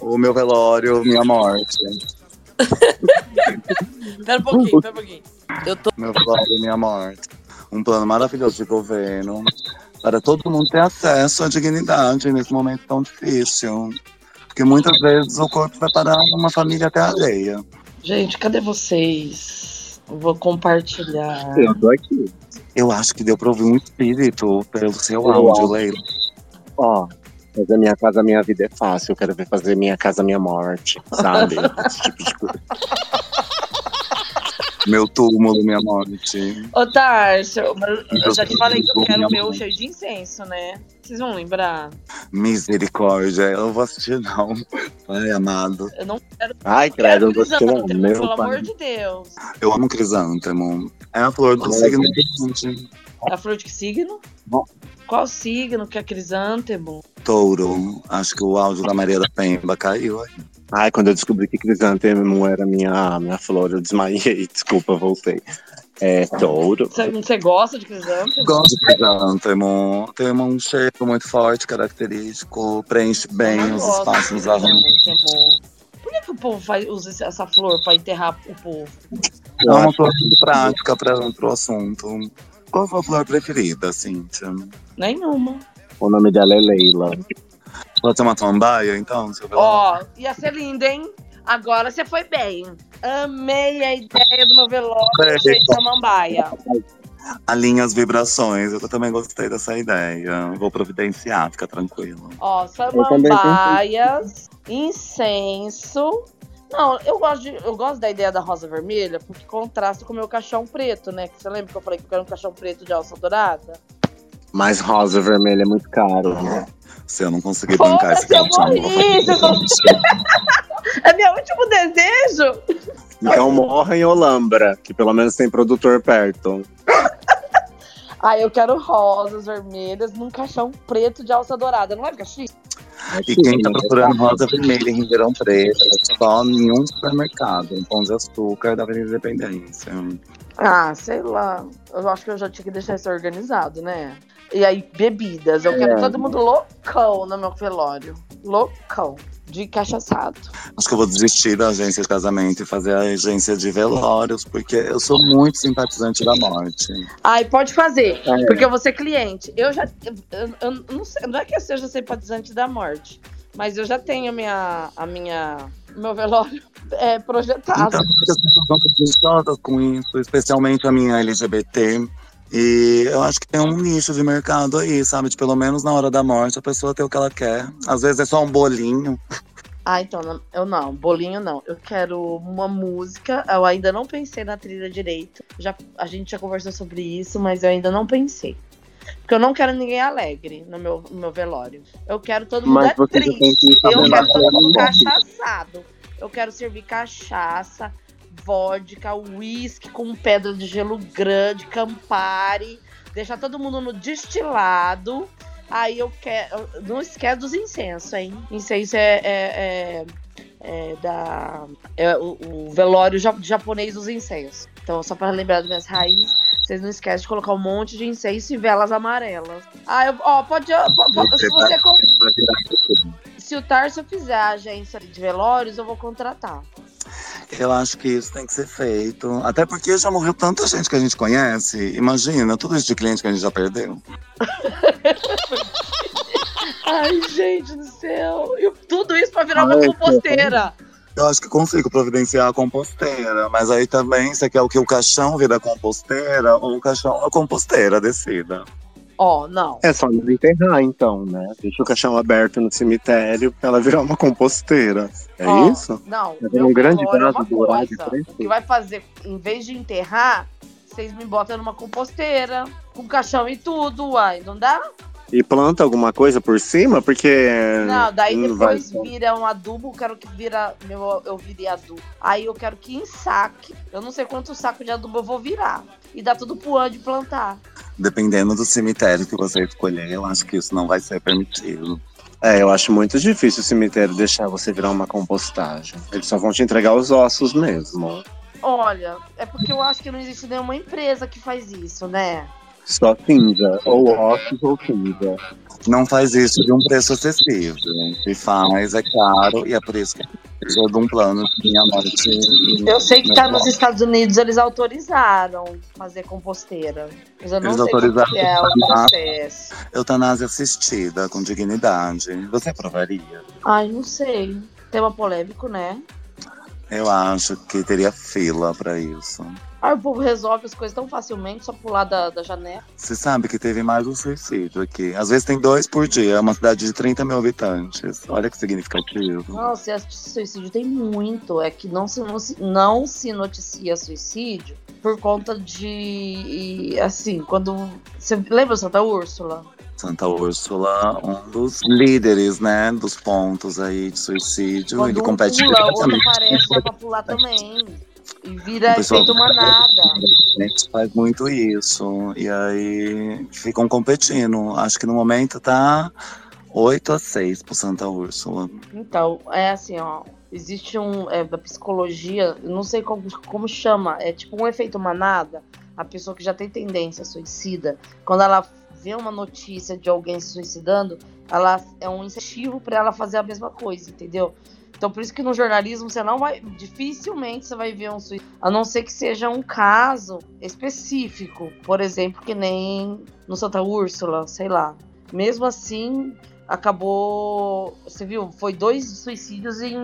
A: O meu velório, minha morte.
C: Pera um pouquinho, pera um pouquinho. Eu tô.
A: Meu velório, minha morte. Um plano maravilhoso de governo para todo mundo ter acesso à dignidade nesse momento tão difícil. Porque muitas vezes o corpo vai parar numa família até alheia.
C: Gente, cadê vocês? Eu vou compartilhar.
B: Eu tô aqui.
A: Eu acho que deu pra ouvir um espírito pelo seu
B: Eu
A: áudio. Leila.
B: Ó, fazer minha casa, minha vida é fácil. Eu quero ver fazer minha casa, minha morte, sabe? Esse tipo de coisa.
A: Meu túmulo, minha morte.
C: Ô, Tarso, eu já te falei que eu quero o meu cheio de incenso, né? Vocês vão lembrar?
A: Misericórdia, eu não vou assistir, não. Pai amado.
C: Eu não quero.
B: Ai,
C: eu
B: credo, não vou assistir, não. Meu
C: pelo
B: pai.
C: amor de Deus.
A: Eu amo crisântemo. É a flor do
B: Ai,
A: signo gente.
C: A flor de que signo?
B: Bom.
C: Qual signo que é crisântemo?
A: Touro. Acho que o áudio da Maria da Pemba caiu. aí.
B: Ai, quando eu descobri que crisântemo era minha, minha flor, eu desmaiei. Desculpa, voltei. É touro.
C: Você, gosta de crisântemo?
A: Gosto de crisântemo. Tem um cheiro muito forte, característico. Preenche bem os espaços da rua.
C: crisântemo. Por que, que o povo faz, usa essa flor pra enterrar o povo?
A: É uma flor muito prática para o assunto. Qual a sua flor preferida, Cíntia?
C: Nenhuma.
B: O nome dela é Leila.
A: Pode ser uma samambaia, então? Seu velório?
C: Ó, ia ser lindo, hein? Agora você foi bem. Amei a ideia do meu velório
A: É,
C: de samambaia.
A: Alinha as vibrações. Eu também gostei dessa ideia. Vou providenciar, fica tranquilo.
C: Ó, samambaias, incenso. Não, eu gosto, de, eu gosto da ideia da rosa vermelha porque contrasta com o meu caixão preto, né? Que você lembra que eu falei que eu quero um caixão preto de alça dourada?
B: Mas rosa vermelha é muito caro.
A: Se eu não conseguir bancar esse
C: Foda-se, eu
A: eu
C: não- É meu último desejo!
B: Então morra em Olambra, que pelo menos tem produtor perto.
C: Ah, eu quero rosas vermelhas num caixão preto de alça dourada. Não vai ficar chique?
A: E quem tá procurando rosa vermelha em Ribeirão Preto, é só em um supermercado, em Pão de Açúcar da Avenida Independência.
C: Ah, sei lá. Eu acho que eu já tinha que deixar isso organizado, né? E aí, bebidas. Eu quero
B: É.
C: todo mundo loucão no meu velório. Loucão. De cachaçado.
A: Acho que eu vou desistir da agência de casamento e fazer a agência de velórios, porque eu sou muito simpatizante da morte.
C: Ai, pode fazer.
B: É.
C: Porque eu vou ser cliente. Eu já. Eu, eu- não, sei, não é que eu seja simpatizante da morte. Mas eu já tenho a minha. A minha meu velório é, projetado.
A: Então, as pessoas vão com isso, especialmente a minha LGBT. E eu acho que tem um nicho de mercado aí, sabe? De pelo menos na hora da morte a pessoa ter o que ela quer. Às vezes é só um bolinho.
C: Ah, então, não- eu não, bolinho não. Eu quero uma música. Eu ainda não pensei na trilha direito. Já, a gente já conversou sobre isso, mas eu ainda não pensei. Porque eu não quero ninguém alegre no meu, no meu velório. Eu quero todo mundo é triste.
B: que
C: Eu quero todo mundo cachaçado. Eu quero servir cachaça, vodka, uísque com pedra de gelo grande, Campari. Deixar todo mundo no destilado. Aí eu quero. Não esquece dos incensos, hein? Incenso é, é, é é, da, é, o, o velório ja- japonês dos incêndios. Então, só para lembrar das minhas raízes, vocês não esquecem de colocar um monte de incenso e velas amarelas. Ah, eu, ó, pode, po- po- se você com- se o Tarso fizer a agência de velórios, eu vou contratar.
A: Eu acho que isso tem que ser feito. Até porque já morreu tanta gente que a gente conhece. Imagina, tudo isso de cliente que a gente já perdeu.
C: Ai, gente do céu. E tudo isso pra virar uma
A: Ai,
C: composteira.
A: Eu acho que consigo providenciar a composteira. Mas aí também, você quer o que? O caixão vira composteira ou o caixão a composteira, decida.
C: Ó, não.
B: É só não enterrar, então, né? Deixa o caixão aberto no cemitério pra ela virar uma composteira. É
C: Ó,
B: isso?
C: Não. Meu
B: um grande
C: é uma
B: dourado de
C: coisa.
B: frente.
C: O que vai fazer, em vez de enterrar, vocês me botam numa composteira, com caixão e tudo, uai. Não dá?
B: E planta alguma coisa por cima, porque.
C: Não, daí
B: não vai-
C: depois vira um adubo, eu quero que vira. Meu, eu virei adubo. Aí eu quero que ensaque. Eu não sei quanto saco de adubo eu vou virar. E dá tudo pro Andy plantar.
A: Dependendo do cemitério que você escolher, eu acho que isso não vai ser permitido.
B: É, eu acho muito difícil o cemitério deixar você virar uma compostagem. Eles só vão te entregar os ossos mesmo.
C: Olha, é porque eu acho que não existe nenhuma empresa que faz isso, né?
B: Só cinza. Ou ossos ou cinza.
A: Não faz isso de um preço acessível. Se faz, é caro, e é por isso que de um plano de minha morte.
C: Eu sei que tá nos Estados Unidos, eles autorizaram fazer composteira. Mas eu não
A: Eles
C: sei
A: autorizaram
C: que é o processo.
A: Eutanásia assistida, com dignidade. Você aprovaria?
C: Ai, não sei. Tema polêmico, né?
A: Eu acho que teria fila pra isso.
C: Aí o povo resolve as coisas tão facilmente, só pular da, da janela.
A: Você sabe que teve mais um suicídio aqui. Às vezes tem dois por dia, é uma cidade de 30 mil habitantes. Olha que significativo.
C: Nossa, esse suicídio tem muito. É que não se, não se, noticia suicídio por conta de. Assim, quando. Você lembra Santa Úrsula?
A: Santa Úrsula, um dos líderes, né, dos pontos aí de suicídio.
C: Quando
A: Ele
C: um
A: compete
C: pula, outro aparece já pra pular também. E vira
A: O pessoal-
C: efeito manada.
A: A gente faz muito isso. E aí ficam competindo. Acho que no momento tá 8 a 6 pro Santa Úrsula.
C: Então, é assim, ó. Existe um. É, da psicologia, não sei como, como chama, é tipo um efeito manada. A pessoa que já tem tendência suicida, quando ela vê uma notícia de alguém se suicidando, ela é um incentivo para ela fazer a mesma coisa, entendeu? Então, por isso que no jornalismo você não vai. Dificilmente você vai ver um suicídio. A não ser que seja um caso específico. Por exemplo, que nem no Santa Úrsula, sei lá. Mesmo assim, acabou. Você viu? Foi dois suicídios em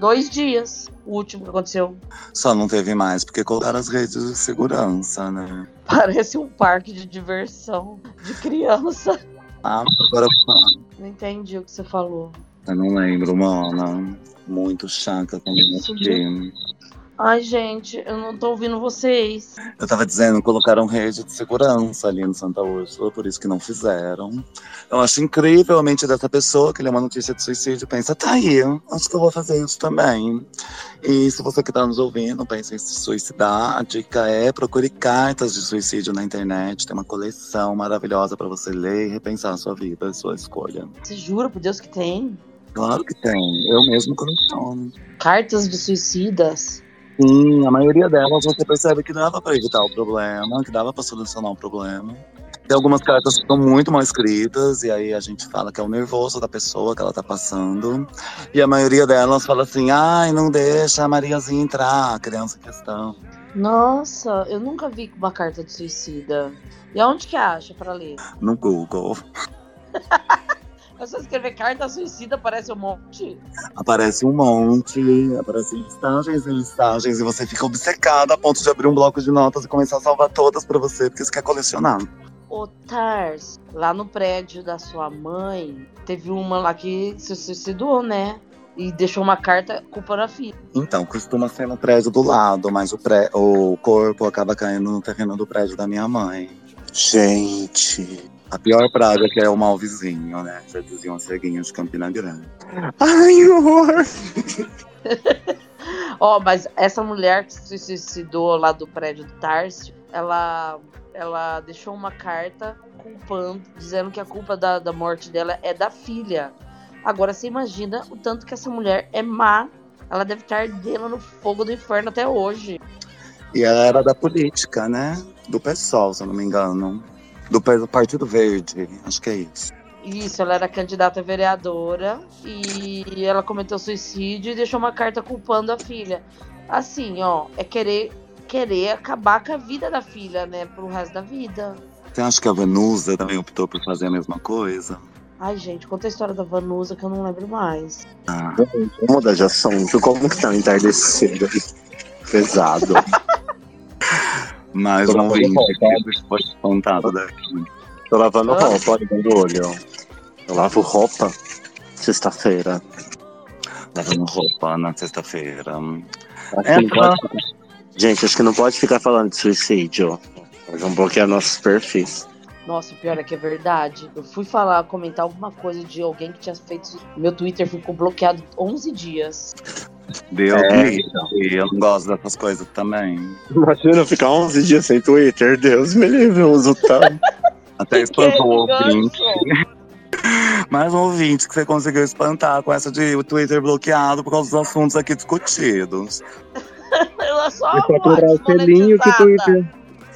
C: dois dias. O último que aconteceu.
A: Só não teve mais, porque colocaram as redes de segurança, né?
C: Parece um parque de diversão de criança.
A: Ah, agora
C: Não entendi o que você falou.
A: Eu não lembro, mano. Muito chata também aqui.
C: Ai, gente, eu não tô ouvindo vocês.
A: Eu tava dizendo, colocaram rede de segurança ali no Santa Úrsula, por isso que não fizeram. Eu acho incrível a mente dessa pessoa que lê uma notícia de suicídio pensa, tá aí, acho que eu vou fazer isso também. E se você que tá nos ouvindo pensa em se suicidar, a dica é procure cartas de suicídio na internet. Tem uma coleção maravilhosa pra você ler e repensar a sua vida, a sua escolha.
C: Você jura por Deus que tem?
A: Claro que tem, eu mesmo coleciono.
C: Cartas de suicidas?
A: Sim, a maioria delas você percebe que dava pra evitar o problema, que dava pra solucionar o problema. Tem algumas cartas que são muito mal escritas, e aí a gente fala que é o nervoso da pessoa que ela tá passando. E a maioria delas fala assim: ai, não deixa a Mariazinha entrar, a criança em questão.
C: Nossa, eu nunca vi uma carta de suicida. E aonde que acha pra ler?
A: No Google.
C: É só escrever carta suicida, parece um monte.
A: Aparece um monte, aparecem listagens e listagens, e você fica obcecado a ponto de abrir um bloco de notas e começar a salvar todas pra você, porque você quer colecionar.
C: Ô, Tars, lá no prédio da sua mãe, teve uma lá que se suicidou, né? E deixou uma carta culpando a filha.
A: Então, costuma ser no prédio do lado, mas o, pré, o corpo acaba caindo no terreno do prédio da minha mãe.
B: Gente.
A: A pior praga que é o mal vizinho, né? Já diziam as ceguinhas de Campina Grande.
B: Ai, horror!
C: Ó, mas essa mulher que se suicidou lá do prédio do Tarso, ela, ela deixou uma carta culpando, dizendo que a culpa da, da morte dela é da filha. Agora você imagina o tanto que essa mulher é má. Ela deve estar ardendo no fogo do inferno até hoje.
A: E ela era da política, né? Do PSOL, se eu não me engano. Do Partido Verde, acho que é isso.
C: Isso, ela era candidata a vereadora e ela cometeu suicídio e deixou uma carta culpando a filha. Assim, ó, é querer querer acabar com a vida da filha, né, pro resto da vida.
A: Você acha que a Vanusa também optou por fazer a mesma coisa?
C: Ai, gente, conta a história da Vanusa que eu não lembro mais.
A: Ah,
B: Vamos mudar de assunto. Como que tá o entardecer? Pesado.
A: mais
B: Tô
A: um
B: roupa.
A: que foi contado daqui.
B: Tô lavando
C: Ah.
B: roupa, olha no olho. Eu lavo roupa sexta-feira.
A: Lavando roupa na sexta-feira.
B: Acho
A: É,
B: não Gente, acho que não pode ficar falando de suicídio. Vamos bloquear nossos perfis.
C: Nossa, o pior é que é verdade. Eu fui falar, comentar alguma coisa de alguém que tinha feito. Meu Twitter ficou bloqueado 11 dias.
A: Deu
B: É,
A: me e eu não gosto dessas coisas também.
B: Imagina eu ficar 11 dias sem Twitter. Deus me livre, eu uso tanto.
A: Até espantou o ouvinte. Mais um ouvinte que você conseguiu espantar com essa de o Twitter bloqueado por causa dos assuntos aqui discutidos.
C: Ela só
B: É só comprar o selinho que o Twitter.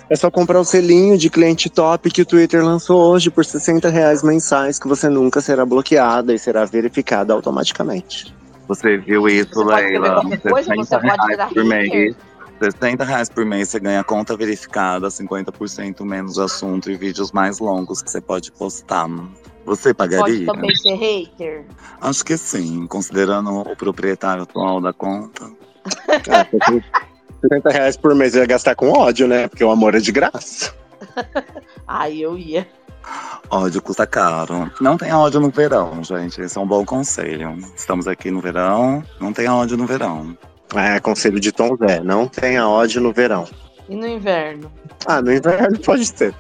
B: É só comprar o selinho de cliente top que o Twitter lançou hoje por 60 reais mensais, que você nunca será bloqueada e será verificada automaticamente.
A: Você viu isso,
C: pode
A: Leila?
C: qualquer coisa,
A: 60
C: você pode virar
A: reais por mês.
C: hater.
A: 60 reais por mês você ganha conta verificada, 50% menos assunto e vídeos mais longos que você pode postar. Você
C: Pode
A: pagaria?
C: também ser hater.
A: Acho que sim, considerando o proprietário atual da conta.
B: Ah, porque 60 reais por mês eu ia gastar com ódio, né? Porque o amor é de graça.
C: Ai, eu ia.
A: Ódio custa caro. Não tenha ódio no verão, gente. Esse é um bom conselho. Estamos aqui no verão, não tenha ódio no verão.
B: É, conselho de Tom Zé, não tenha ódio no verão.
C: E no inverno?
B: Ah, no inverno pode ter.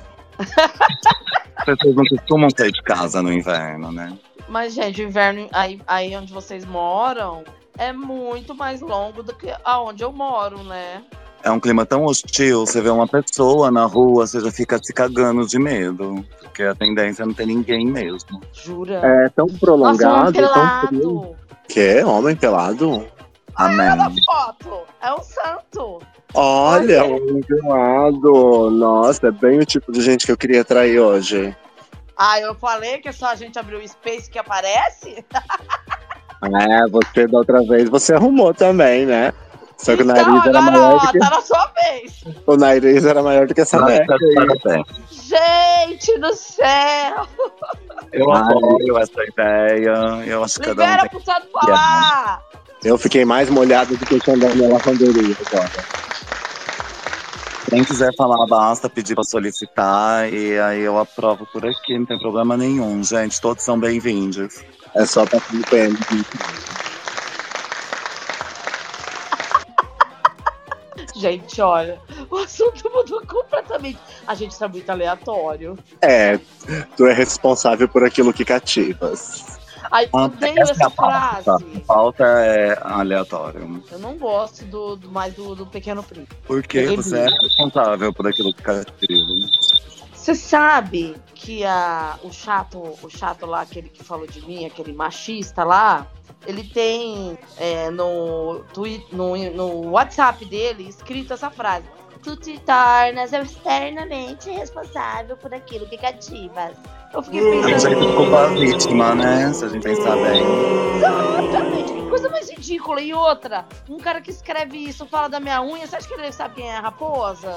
A: As pessoas não costumam sair de casa no inverno, né?
C: Mas, gente, o inverno aí, aí onde vocês moram é muito mais longo do que aonde eu moro, né?
A: É um clima tão hostil, você vê uma pessoa na rua, você já fica se cagando de medo. Porque a tendência é não ter ninguém mesmo.
C: Jura?
B: É tão
C: Nossa,
B: prolongado, tão frio. Que? Homem pelado?
C: Olha a
A: Amém.
C: foto. É um santo.
B: Olha,
C: Olha.
B: homem pelado. Nossa, é bem o tipo de gente que eu queria atrair hoje.
C: Ah, eu falei que é só a gente abrir o space que aparece?
B: É, você da outra vez você arrumou também, né? Só que o
C: então,
B: nariz era
C: agora,
B: maior
C: ó,
B: do que,
C: tá na sua vez.
B: o nariz era maior do que essa neca.
C: Gente do céu.
A: Eu apoio essa ideia. Eu acho que um
C: Libera pro santo falar.
B: Eu fiquei mais molhado do que o da minha lavanderia agora.
A: Quem quiser falar, basta pedir pra solicitar e aí eu aprovo por aqui, não tem problema nenhum, gente. Todos são bem-vindos.
B: É só pra PM.
C: Gente, olha, o assunto mudou completamente. A gente tá muito aleatório.
B: É, tu é responsável por aquilo que cativas.
C: Ai, odeio
A: essa
C: essa
A: pauta.
C: frase.
A: A pauta é aleatório.
C: Eu não gosto do, do mais do, do Pequeno Príncipe.
A: Porque você é responsável por aquilo que cativa.
C: Você sabe que a, o chato, o chato lá, aquele que falou de mim, aquele machista lá, ele tem é, no, twi- no, no WhatsApp dele escrito essa frase. Tu te tornas externamente responsável por aquilo que cativas. Eu fiquei
A: A gente
C: pensando.
A: aí desculpa a vítima, né? Se a gente pensar bem.
C: Exatamente, que coisa mais ridícula. E outra, um cara que escreve isso fala da minha unha, você acha que ele sabe quem é a raposa?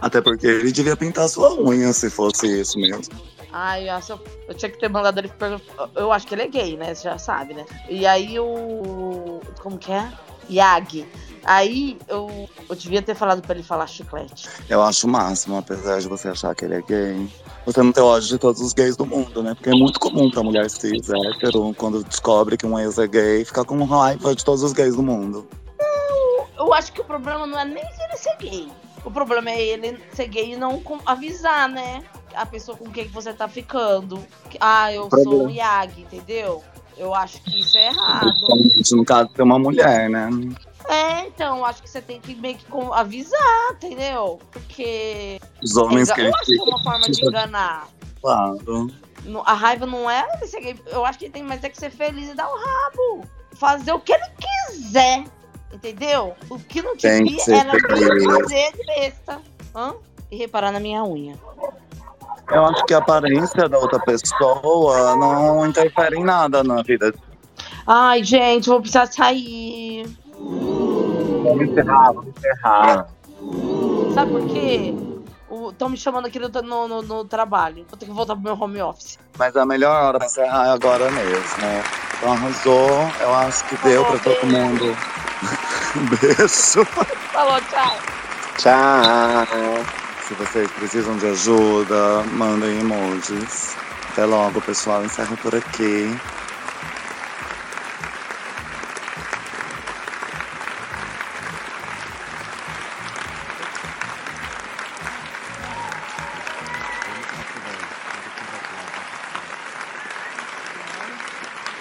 A: Até porque ele devia pintar sua unha se fosse isso mesmo.
C: Ai, eu, acho- eu tinha que ter mandado ele perguntar. Eu acho que ele é gay, né? Você já sabe, né? E aí o. Como que é? Yag. Aí eu, eu devia ter falado pra ele falar chiclete.
A: Eu acho o máximo, apesar de você achar que ele é gay. Você não tem ódio de todos os gays do mundo, né? Porque é muito comum pra mulher cis, hétero, quando descobre que um ex é gay, ficar com raiva de todos os gays do mundo.
C: Eu acho que o problema não é nem ele ser gay. O problema é ele ser gay e não avisar, né? A pessoa com quem você tá ficando. Ah, eu sou
B: Problema.
C: um Yag, entendeu? Eu acho que isso é errado.
A: Principalmente no caso ser uma mulher, né?
C: É, então, acho que você tem que meio que avisar, entendeu? Porque
A: Os homens
C: é,
A: que
C: eu acho que é uma forma de enganar.
A: Claro.
C: A raiva não é. Eu acho que tem mais é que ser feliz e dar o rabo. Fazer o que ele quiser. Entendeu? O que não
A: Tem
C: devia
A: ser
C: era fazer de besta. Hã? E reparar na minha unha.
A: Eu acho que a aparência da outra pessoa não interfere em nada na vida.
C: Ai, gente, vou precisar sair.
B: Vamos encerrar, vamos encerrar.
C: Sabe por quê? Estão me chamando aqui no, no, no- no trabalho. Vou ter que voltar pro meu home office.
A: Mas a melhor hora pra encerrar é agora mesmo. Então arrasou. Eu acho que deu pra todo mundo. Beijo.
C: Falou, tchau.
B: Tchau.
A: Se vocês precisam de ajuda, mandem emojis. Até logo, pessoal. Encerro por aqui.